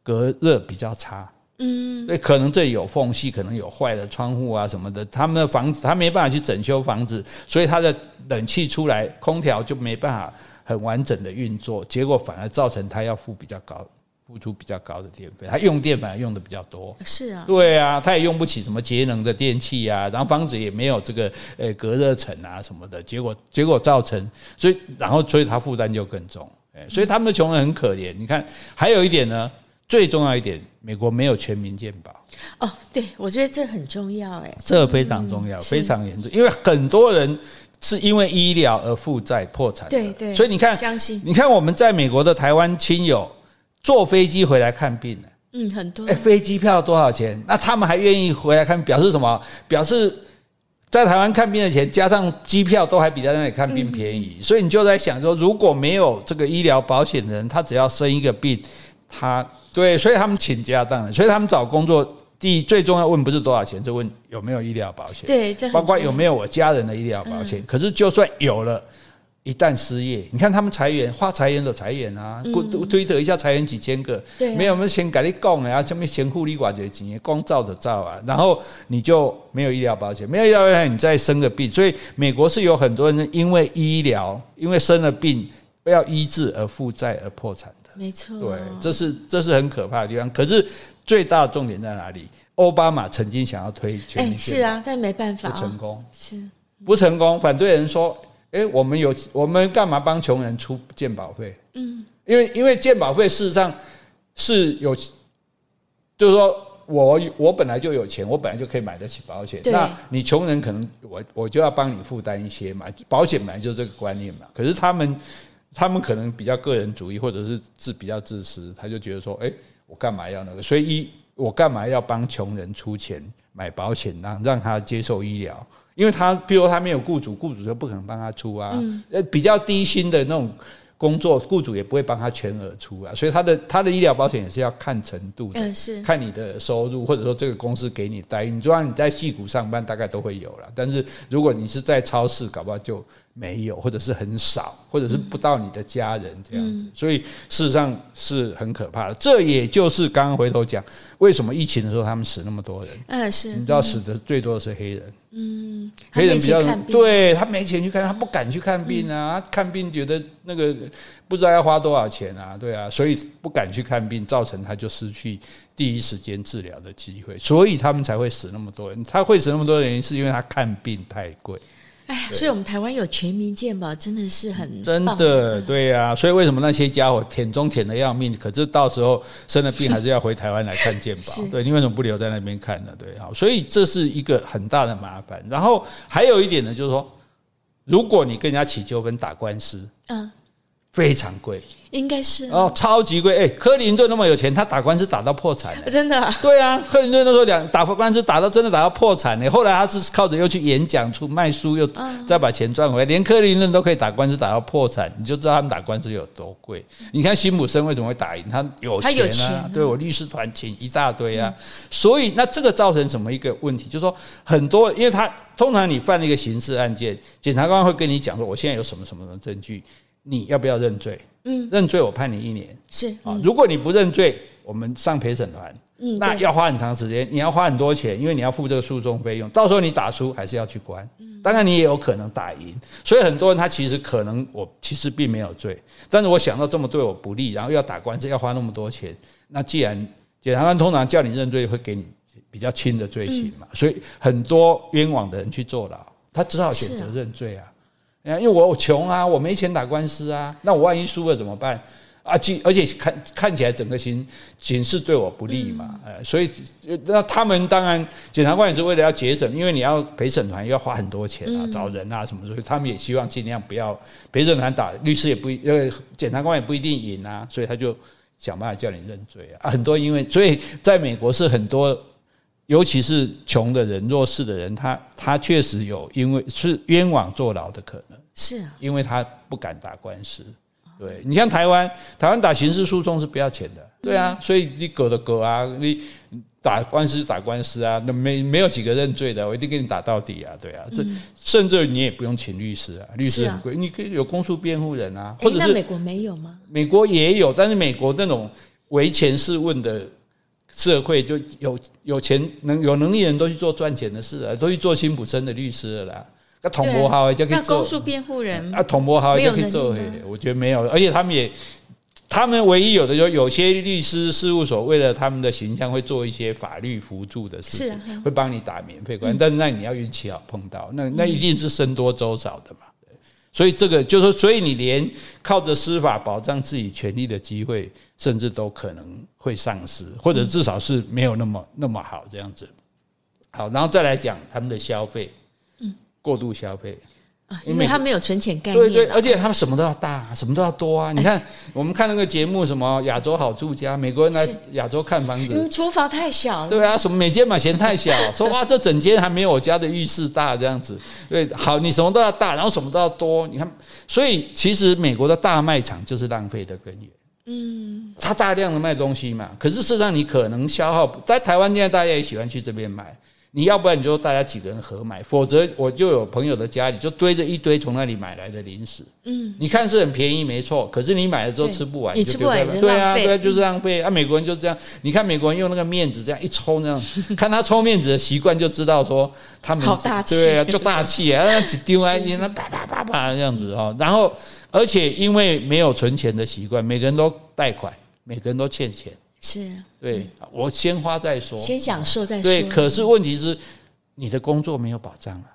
隔热比较差，嗯，对，可能这里有缝隙，可能有坏的窗户啊什么的。他们的房子他没办法去整修房子，所以他的冷气出来，空调就没办法很完整的运作，结果反而造成他要付比较高。付出比较高的电费，他用电反而用的比较多。是啊，对啊，他也用不起什么节能的电器啊，然后房子也没有这个呃隔热层啊什么的，结果结果造成，所以然后所以他负担就更重，诶，所以他们的穷人很可怜。你看，还有一点呢，最重要一点，美国没有全民健保。哦，对，我觉得这很重要，诶，这非常重要，非常严重，因为很多人是因为医疗而负债破产。对对，所以你看，相信你看我们在美国的台湾亲友。坐飞机回来看病的，嗯，很多。哎，飞机票多少钱？那他们还愿意回来看，表示什么？表示在台湾看病的钱加上机票都还比在那里看病便宜。所以你就在想说，如果没有这个医疗保险的人，他只要生一个病，他对，所以他们请家荡产，所以他们找工作第一最重要问不是多少钱，就问有没有医疗保险。对，包括有没有我家人的医疗保险。可是就算有了。一旦失业，你看他们裁员，花裁员的裁员啊，推特一下裁员几千个，对啊、没有没有钱给你供啊，什么钱护理寡这些钱，光照着照啊，然后你就没有医疗保险，没有医疗保险，你再生个病，所以美国是有很多人因为医疗，因为生了病要医治而负债而破产的，没错，对，这是这是很可怕的地方。可是最大的重点在哪里？奥巴马曾经想要推全民健保，是啊，但没办法，不成功，是。不成功，反对人说。哎，我们有我们干嘛帮穷人出健保费？嗯，因为因为健保费事实上是有，就是说我我本来就有钱，我本来就可以买得起保险。那你穷人可能我我就要帮你负担一些嘛，保险本来就是这个观念嘛。可是他们他们可能比较个人主义，或者是自比较自私，他就觉得说，哎，我干嘛要那个？所以一我干嘛要帮穷人出钱买保险，让让他接受医疗？因为他，比如他没有雇主，雇主就不可能帮他出啊。呃，比较低薪的那种工作，雇主也不会帮他全额出啊。所以他的他的医疗保险也是要看程度的，是看你的收入，或者说这个公司给你待遇。你就算你在戏谷上班，大概都会有了。但是如果你是在超市，搞不好就。没有，或者是很少，或者是不到你的家人这样子，所以事实上是很可怕的。这也就是刚刚回头讲，为什么疫情的时候他们死那么多人？嗯，是，你知道死的最多的是黑人。嗯，黑人比较对他没钱去看，他不敢去看病啊，他看病觉得那个不知道要花多少钱啊，对啊，所以不敢去看病，造成他就失去第一时间治疗的机会，所以他们才会死那么多人。他会死那么多人，是因为他看病太贵。哎，所以我们台湾有全民健保，真的是很真的，对呀、啊。所以为什么那些家伙舔中舔的要命，可是到时候生了病还是要回台湾来看健保？对，你为什么不留在那边看呢？对，好，所以这是一个很大的麻烦。然后还有一点呢，就是说，如果你跟人家起纠纷打官司，嗯，非常贵。应该是哦，超级贵哎！柯林顿那么有钱，他打官司打到破产，真的？对啊，克林顿那时候两打官司打到真的打到破产呢。后来他是靠着又去演讲、出卖书，又再把钱赚回来。连柯林顿都可以打官司打到破产，你就知道他们打官司有多贵。你看辛普森为什么会打赢？他有钱啊！对，我律师团请一大堆啊，所以那这个造成什么一个问题？就是说很多，因为他通常你犯了一个刑事案件，检察官会跟你讲说，我现在有什么什么什么证据，你要不要认罪？嗯，认罪我判你一年。是。啊，如果你不认罪，我们上陪审团，嗯，那要花很长时间，你要花很多钱，因为你要付这个诉讼费用，到时候你打输还是要去关，当然你也有可能打赢，所以很多人他其实可能我其实并没有罪，但是我想到这么对我不利，然后要打官司要花那么多钱，那既然检察官通常叫你认罪，会给你比较轻的罪行嘛，所以很多冤枉的人去坐牢，他只好选择认罪啊。因为我穷啊，我没钱打官司啊，那我万一输了怎么办？啊，而且看看起来整个形形势对我不利嘛，呃，所以那他们当然检察官也是为了要节省，因为你要陪审团要花很多钱啊，找人啊什么，所以他们也希望尽量不要陪审团打，律师也不因为检察官也不一定赢啊，所以他就想办法叫你认罪啊，很多因为所以在美国是很多。尤其是穷的人、弱势的人，他他确实有因为是冤枉坐牢的可能，是啊，因为他不敢打官司。对，你像台湾，台湾打刑事诉讼是不要钱的，对啊，所以你搞的搞啊，你打官司打官司啊，那没没有几个认罪的，我一定给你打到底啊，对啊，这甚至你也不用请律师啊，律师很贵，你可以有公诉辩护人啊，或者是美国没有吗？美国也有，但是美国那种唯钱是问的。社会就有有钱能有能力人都去做赚钱的事了，都去做辛普森的律师了啦。那统博豪就可以做公诉辩护人啊，统博豪就可以做。我觉得没有，而且他们也，他们唯一有的就有些律师事务所为了他们的形象会做一些法律辅助的事情，会帮你打免费官司，但是那你要运气好碰到，那那一定是僧多粥少的嘛。所以这个就是说，所以你连靠着司法保障自己权利的机会，甚至都可能会丧失，或者至少是没有那么那么好这样子。好，然后再来讲他们的消费，嗯，过度消费。因为他没有存钱概念，对对，而且他们什么都要大，什么都要多啊！你看，我们看那个节目，什么亚洲好住家，美国人来亚洲看房子，厨房太小了，对啊，什么每间嘛嫌太小，[laughs] 说哇，这整间还没有我家的浴室大这样子。对，好，你什么都要大，然后什么都要多，你看，所以其实美国的大卖场就是浪费的根源。嗯，他大量的卖东西嘛，可是事实上你可能消耗，在台湾现在大家也喜欢去这边买。你要不然你就大家几个人合买，否则我就有朋友的家里就堆着一堆从那里买来的零食。嗯，你看是很便宜没错，可是你买了之后吃不完，你吃不完，对啊，对啊，就是浪费啊。美国人就这样，你看美国人用那个面子这样一抽，那样 [laughs] 看他抽面子的习惯就知道说他们好大气，对啊，就大气啊，[laughs] 那几丢啊，那啪啪啪啪这样子哈。然后而且因为没有存钱的习惯，每个人都贷款，每个人都欠钱。是，对，我先花再说，先享受再说。对，可是问题是，你的工作没有保障啊。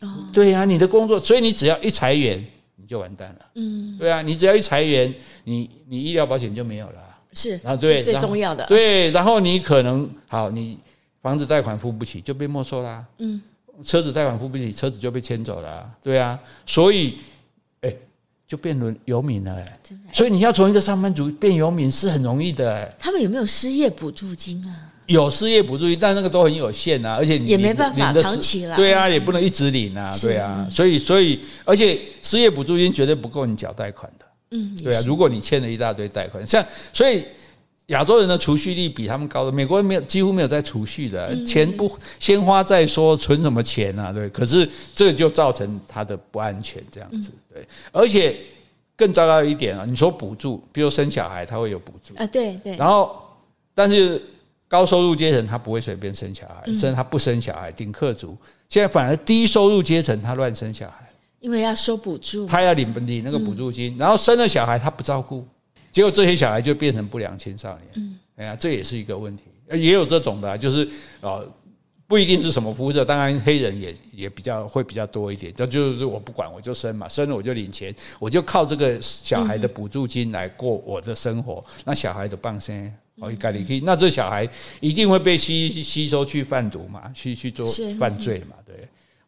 哦，对呀、啊，你的工作，所以你只要一裁员，你就完蛋了。嗯，对啊，你只要一裁员，你你医疗保险就没有了。是啊，对，最重要的。对，然后你可能好，你房子贷款付不起，就被没收啦。嗯，车子贷款付不起，车子就被牵走了。对啊，所以，哎，就变成游民了。欸，真的。所以你要从一个上班族变游民是很容易的。他们有没有失业补助金啊？有失业补助金，但那个都很有限啊，而且你也没办法长期了。对啊，也不能一直领啊，对啊，所以所以而且失业补助金绝对不够你缴贷款的。嗯，对啊，如果你欠了一大堆贷款，像所以亚洲人的储蓄率比他们高的，美国人没有几乎没有在储蓄的，钱不先花再说，存什么钱啊？对，可是这就造成他的不安全这样子。对，而且更糟糕一点啊，你说补助，比如生小孩，他会有补助啊，对对，然后但是。高收入阶层他不会随便生小孩，甚至他不生小孩，顶客族。现在反而低收入阶层他乱生小孩，因为要收补助，他要领领那个补助金，然后生了小孩他不照顾，结果这些小孩就变成不良青少年。嗯，哎呀，这也是一个问题。也有这种的，就是呃，不一定是什么肤色，当然黑人也也比较会比较多一点。这就是我不管，我就生嘛，生了我就领钱，我就靠这个小孩的补助金来过我的生活。那小孩的棒生。哦，一概你可以，那这小孩一定会被吸吸收去贩毒嘛，去去做犯罪嘛，对。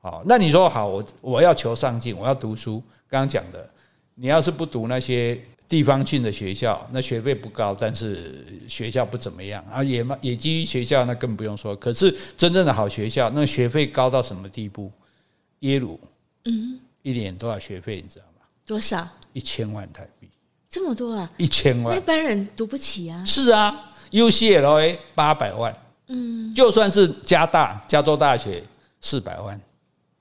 好，那你说好，我我要求上进，我要读书。刚刚讲的，你要是不读那些地方性的学校，那学费不高，但是学校不怎么样啊，野嘛野鸡学校那更不用说。可是真正的好学校，那学费高到什么地步？耶鲁，嗯，一年多少学费你知道吗？多少？一千万台币。这么多啊！一千万，一般人读不起啊。是啊，UCLA 八百万，嗯，就算是加大加州大学四百万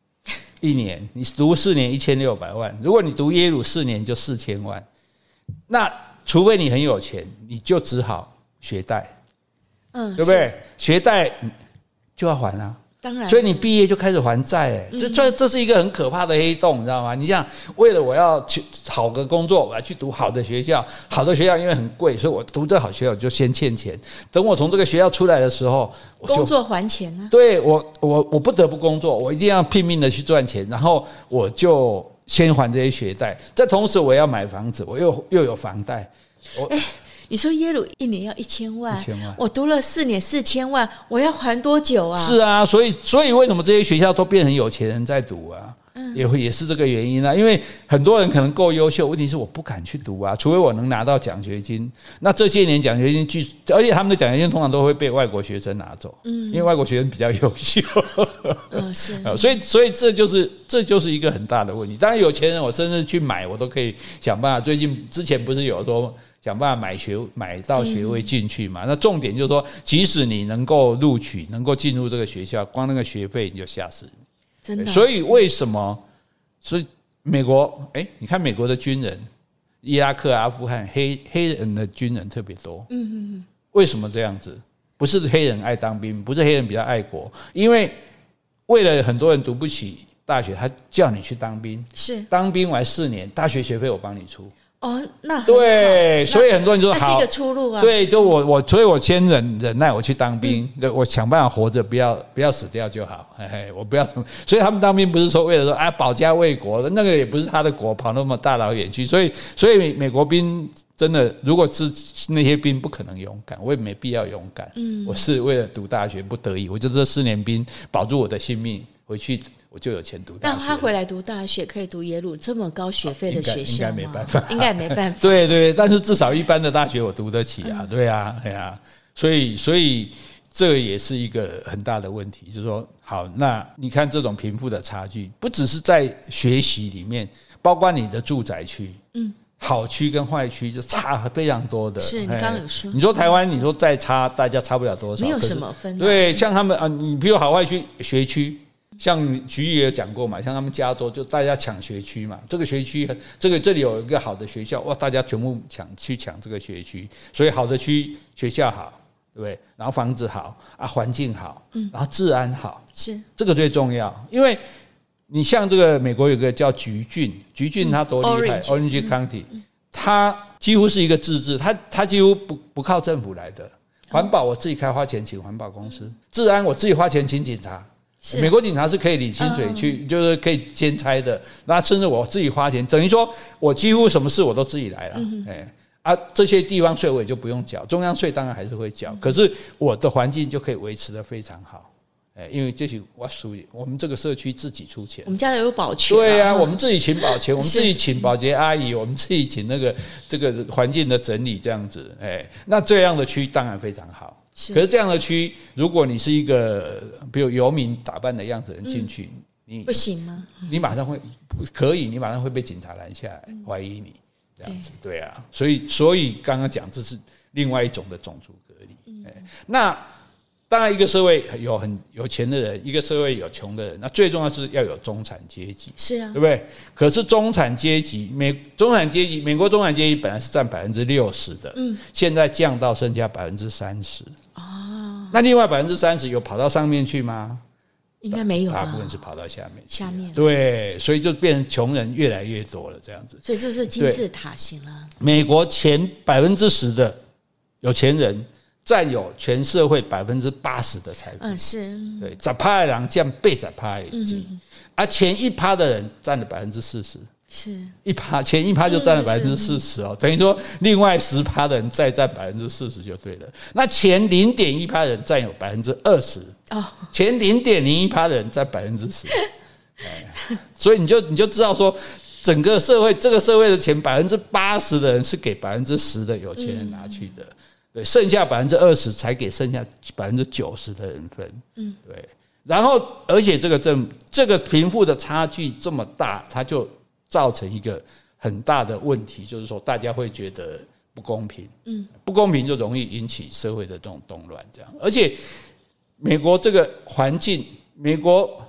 [laughs] 一年，你读四年一千六百万。如果你读耶鲁四年就四千万，那除非你很有钱，你就只好学贷，嗯，对不对？学贷就要还啊。当然，所以你毕业就开始还债，哎，这这这是一个很可怕的黑洞，你知道吗？你想，为了我要去好个工作，我要去读好的学校，好的学校因为很贵，所以我读这好学校就先欠钱。等我从这个学校出来的时候，工作还钱呢？对我，我我不得不工作，我一定要拼命的去赚钱，然后我就先还这些学贷。这同时，我要买房子，我又又有房贷，我。你说耶鲁一年要一千万，一千万，我读了四年四千万，我要还多久啊？是啊，所以所以为什么这些学校都变成有钱人在读啊？嗯，也会也是这个原因啊。因为很多人可能够优秀，问题是我不敢去读啊，除非我能拿到奖学金。那这些年奖学金据，而且他们的奖学金通常都会被外国学生拿走，嗯，因为外国学生比较优秀。嗯，[laughs] 是，[laughs] 所以所以这就是这就是一个很大的问题。当然有钱人，我甚至去买，我都可以想办法。最近之前不是有说。想办法买学买到学位进去嘛？那重点就是说，即使你能够录取，能够进入这个学校，光那个学费你就吓死你。真的。所以为什么？所以美国，哎，你看美国的军人，伊拉克、阿富汗黑黑人的军人特别多。嗯嗯嗯。为什么这样子？不是黑人爱当兵，不是黑人比较爱国，因为为了很多人读不起大学，他叫你去当兵。是。当兵完四年，大学学费我帮你出。哦，那对，所以很多人就说好，是一个出路啊。对，就我我，所以我先忍忍耐，我去当兵，对，我想办法活着，不要不要死掉就好。嘿嘿，我不要什么，所以他们当兵不是说为了说啊保家卫国，那个也不是他的国，跑那么大老远去。所以，所以美国兵真的，如果是那些兵，不可能勇敢，我也没必要勇敢。嗯，我是为了读大学不得已，我就这四年兵保住我的性命，回去。我就有钱读大学。但他回来读大学，可以读耶鲁这么高学费的学校应该没办法，应该没办法。[laughs] 对对，但是至少一般的大学我读得起啊，对啊，对啊。所以所以这也是一个很大的问题，就是说，好，那你看这种贫富的差距，不只是在学习里面，包括你的住宅区，嗯，好区跟坏区就差非常多的。是你刚刚有说，你说台湾，你说再差，大家差不了多少，没有什么分。对，像他们啊，你比如好坏区学区。像徐毅也讲过嘛，像他们加州就大家抢学区嘛，这个学区这个这里有一个好的学校哇，大家全部抢去抢这个学区，所以好的区学校好，对不对？然后房子好啊，环境好，然后治安好，是这个最重要。因为你像这个美国有个叫橘郡，橘郡它多厉害，Orange County，它几乎是一个自治，它它几乎不不靠政府来的，环保我自己开花钱请环保公司，治安我自己花钱请警察。美国警察是可以领薪水去，就是可以兼差的。那甚至我自己花钱，等于说我几乎什么事我都自己来了。哎，啊，这些地方税我也就不用缴，中央税当然还是会缴。可是我的环境就可以维持得非常好。哎，因为这些我属于我们这个社区自己出钱。我们家有保全。对呀，我们自己请保全，[laughs] 我们自己请保洁阿姨，我们自己请那个这个环境的整理这样子。哎，那这样的区当然非常好。可是这样的区，如果你是一个比如游民打扮的样子人进去，嗯、你不行吗？你马上会可以，你马上会被警察拦下来，怀疑你这样子，对啊。所以，所以刚刚讲这是另外一种的种族隔离。哎，那当然一个社会有很有钱的人，一个社会有穷的人，那最重要是要有中产阶级，是啊，对不对？可是中产阶级，美中产阶级，美国中产阶级本来是占百分之六十的，嗯，现在降到剩下百分之三十。那另外百分之三十有跑到上面去吗？应该没有，大部分是跑到下面。下面对，所以就变成穷人越来越多了，这样子。所以就是金字塔型了。美国前百分之十的有钱人占有全社会百分之八十的财富。嗯，是。对，十趴的人占八十趴的经，而前一趴的人占了百分之四十。是一趴，前一趴就占了百分之四十哦，等于说另外十趴的人再占百分之四十就对了。那前零点一趴的人占有百分之二十哦，前零点零一趴的人占百分之十，[laughs] 所以你就你就知道说，整个社会这个社会的钱百分之八十的人是给百分之十的有钱人拿去的，对，剩下百分之二十才给剩下百分之九十的人分，嗯，对。然后而且这个政这个贫富的差距这么大，他就。造成一个很大的问题，就是说大家会觉得不公平，嗯，不公平就容易引起社会的这种动乱，这样。而且美国这个环境，美国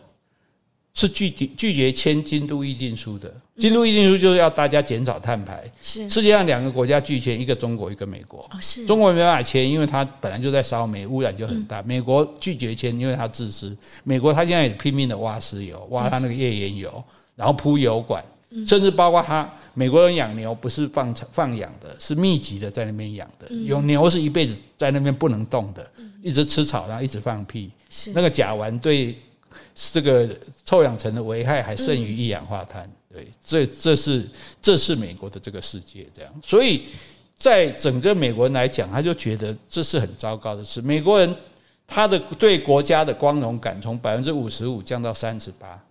是拒拒绝签京都议定书的，京都议定书就是要大家减少碳排。是世界上两个国家拒签，一个中国，一个美国。是中国没办法签，因为它本来就在烧煤，污染就很大。美国拒绝签，因为它自私。美国它现在也拼命的挖石油，挖它那个页岩油，然后铺油管。甚至包括他，美国人养牛不是放放养的，是密集的在那边养的。有牛是一辈子在那边不能动的，一直吃草，然后一直放屁。那个甲烷对这个臭氧层的危害还胜于一氧化碳。对，这这是这是美国的这个世界这样。所以在整个美国人来讲，他就觉得这是很糟糕的事。美国人他的对国家的光荣感从百分之五十五降到三十八。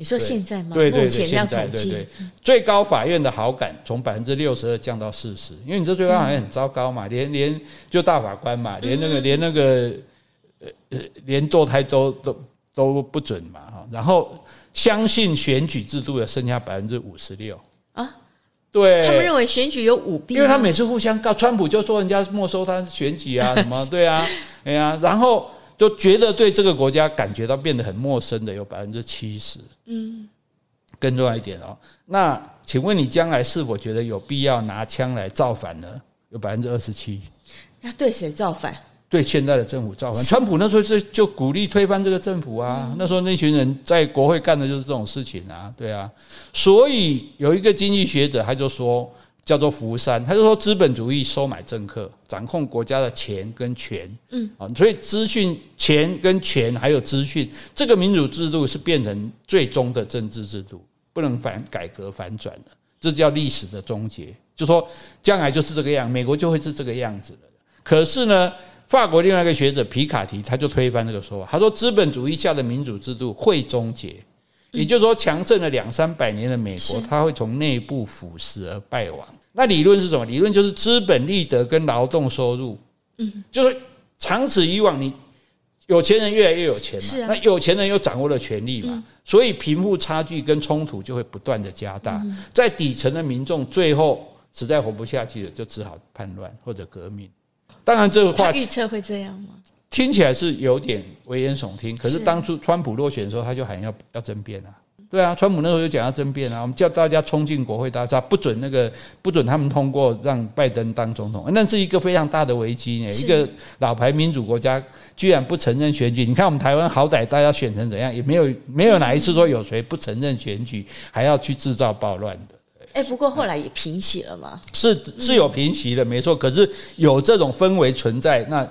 你说现在吗？对对对，现在对对，最高法院的好感从百分之六十二降到四十，因为你这最高法院很糟糕嘛，连连就大法官嘛，连那个连那个呃呃连堕胎都都都不准嘛哈，然后相信选举制度的剩下百分之五十六。啊，对，他们认为选举有舞弊，因为他每次互相告，川普就说人家没收他选举啊什么，对啊，哎呀，然后。就觉得对这个国家感觉到变得很陌生的有百分之七十，嗯，更重要一点哦。那请问你将来是否觉得有必要拿枪来造反呢？有百分之二十七。要对谁造反？对现在的政府造反。川普那时候是就鼓励推翻这个政府啊。那时候那群人在国会干的就是这种事情啊，对啊。所以有一个经济学者他就说。叫做福山，他就说资本主义收买政客，掌控国家的钱跟权，嗯啊，所以资讯、钱跟权还有资讯，这个民主制度是变成最终的政治制度，不能反改革反转的，这叫历史的终结。就说将来就是这个样，美国就会是这个样子的。可是呢，法国另外一个学者皮卡提他就推翻这个说法，他说资本主义下的民主制度会终结。也就是说，强盛了两三百年的美国，它会从内部腐蚀而败亡。那理论是什么？理论就是资本利得跟劳动收入，嗯，就是长此以往，你有钱人越来越有钱嘛，那有钱人又掌握了权力嘛，所以贫富差距跟冲突就会不断的加大，在底层的民众最后实在活不下去了，就只好叛乱或者革命。当然，这个话预测会这样吗？听起来是有点危言耸听，可是。当初川普落选的时候，他就喊要要争辩啊，对啊，川普那时候就讲要争辩啊，我们叫大家冲进国会大厦，不准那个不准他们通过让拜登当总统，那是一个非常大的危机呢。一个老牌民主国家居然不承认选举，你看我们台湾好歹大家选成怎样，也没有没有哪一次说有谁不承认选举，还要去制造暴乱的。哎，不过后来也平息了嘛，是是有平息的，没错，可是有这种氛围存在那。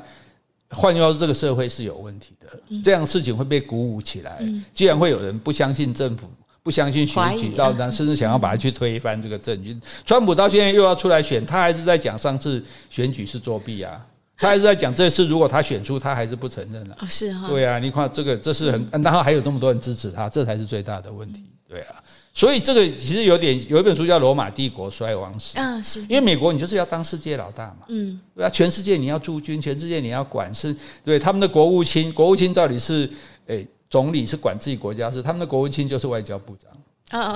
换句话说，这个社会是有问题的，这样事情会被鼓舞起来。既然会有人不相信政府，不相信选举，到那甚至想要把它去推翻这个政局。川普到现在又要出来选，他还是在讲上次选举是作弊啊，他还是在讲这次如果他选出，他还是不承认了。是哈，对啊，你看这个这是很，然后还有这么多人支持他，这才是最大的问题。对啊。所以这个其实有点有一本书叫《罗马帝国衰亡史》啊，是。因为美国你就是要当世界老大嘛，嗯，对啊，全世界你要驻军，全世界你要管是，对他们的国务卿，国务卿到底是诶总理是管自己国家事，他们的国务卿就是外交部长。[laughs] 啊，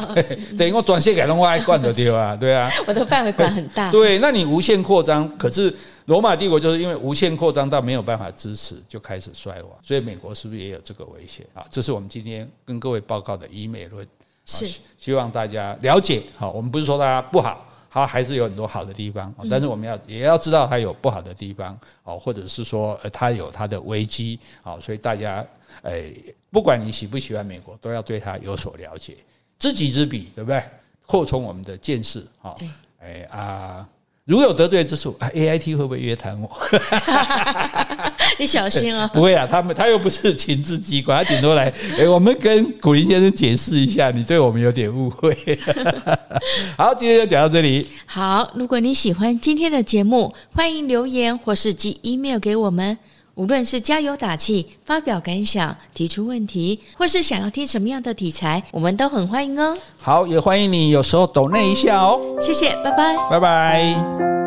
等于我转线改动外管的对吧？[laughs] 对啊，我的范围管很大，[laughs] 对，那你无限扩张，可是罗马帝国就是因为无限扩张到没有办法支持，就开始衰亡，所以美国是不是也有这个危险？啊？这是我们今天跟各位报告的以美论。是希望大家了解，好，我们不是说它不好，它还是有很多好的地方，但是我们要也要知道它有不好的地方，哦，或者是说呃它有它的危机，好，所以大家诶，不管你喜不喜欢美国，都要对它有所了解，知己知彼，对不对？扩充我们的见识，好，哎啊。如有得罪之处，A I T 会不会约谈我？[laughs] 你小心哦。[laughs] 不会啊，他们他又不是情治机关，[laughs] 他顶多来，哎，我们跟古林先生解释一下，你对我们有点误会。[laughs] 好，今天就讲到这里。好，如果你喜欢今天的节目，欢迎留言或是寄 email 给我们。无论是加油打气、发表感想、提出问题，或是想要听什么样的题材，我们都很欢迎哦。好，也欢迎你有时候抖内一下哦。谢谢，拜拜，拜拜。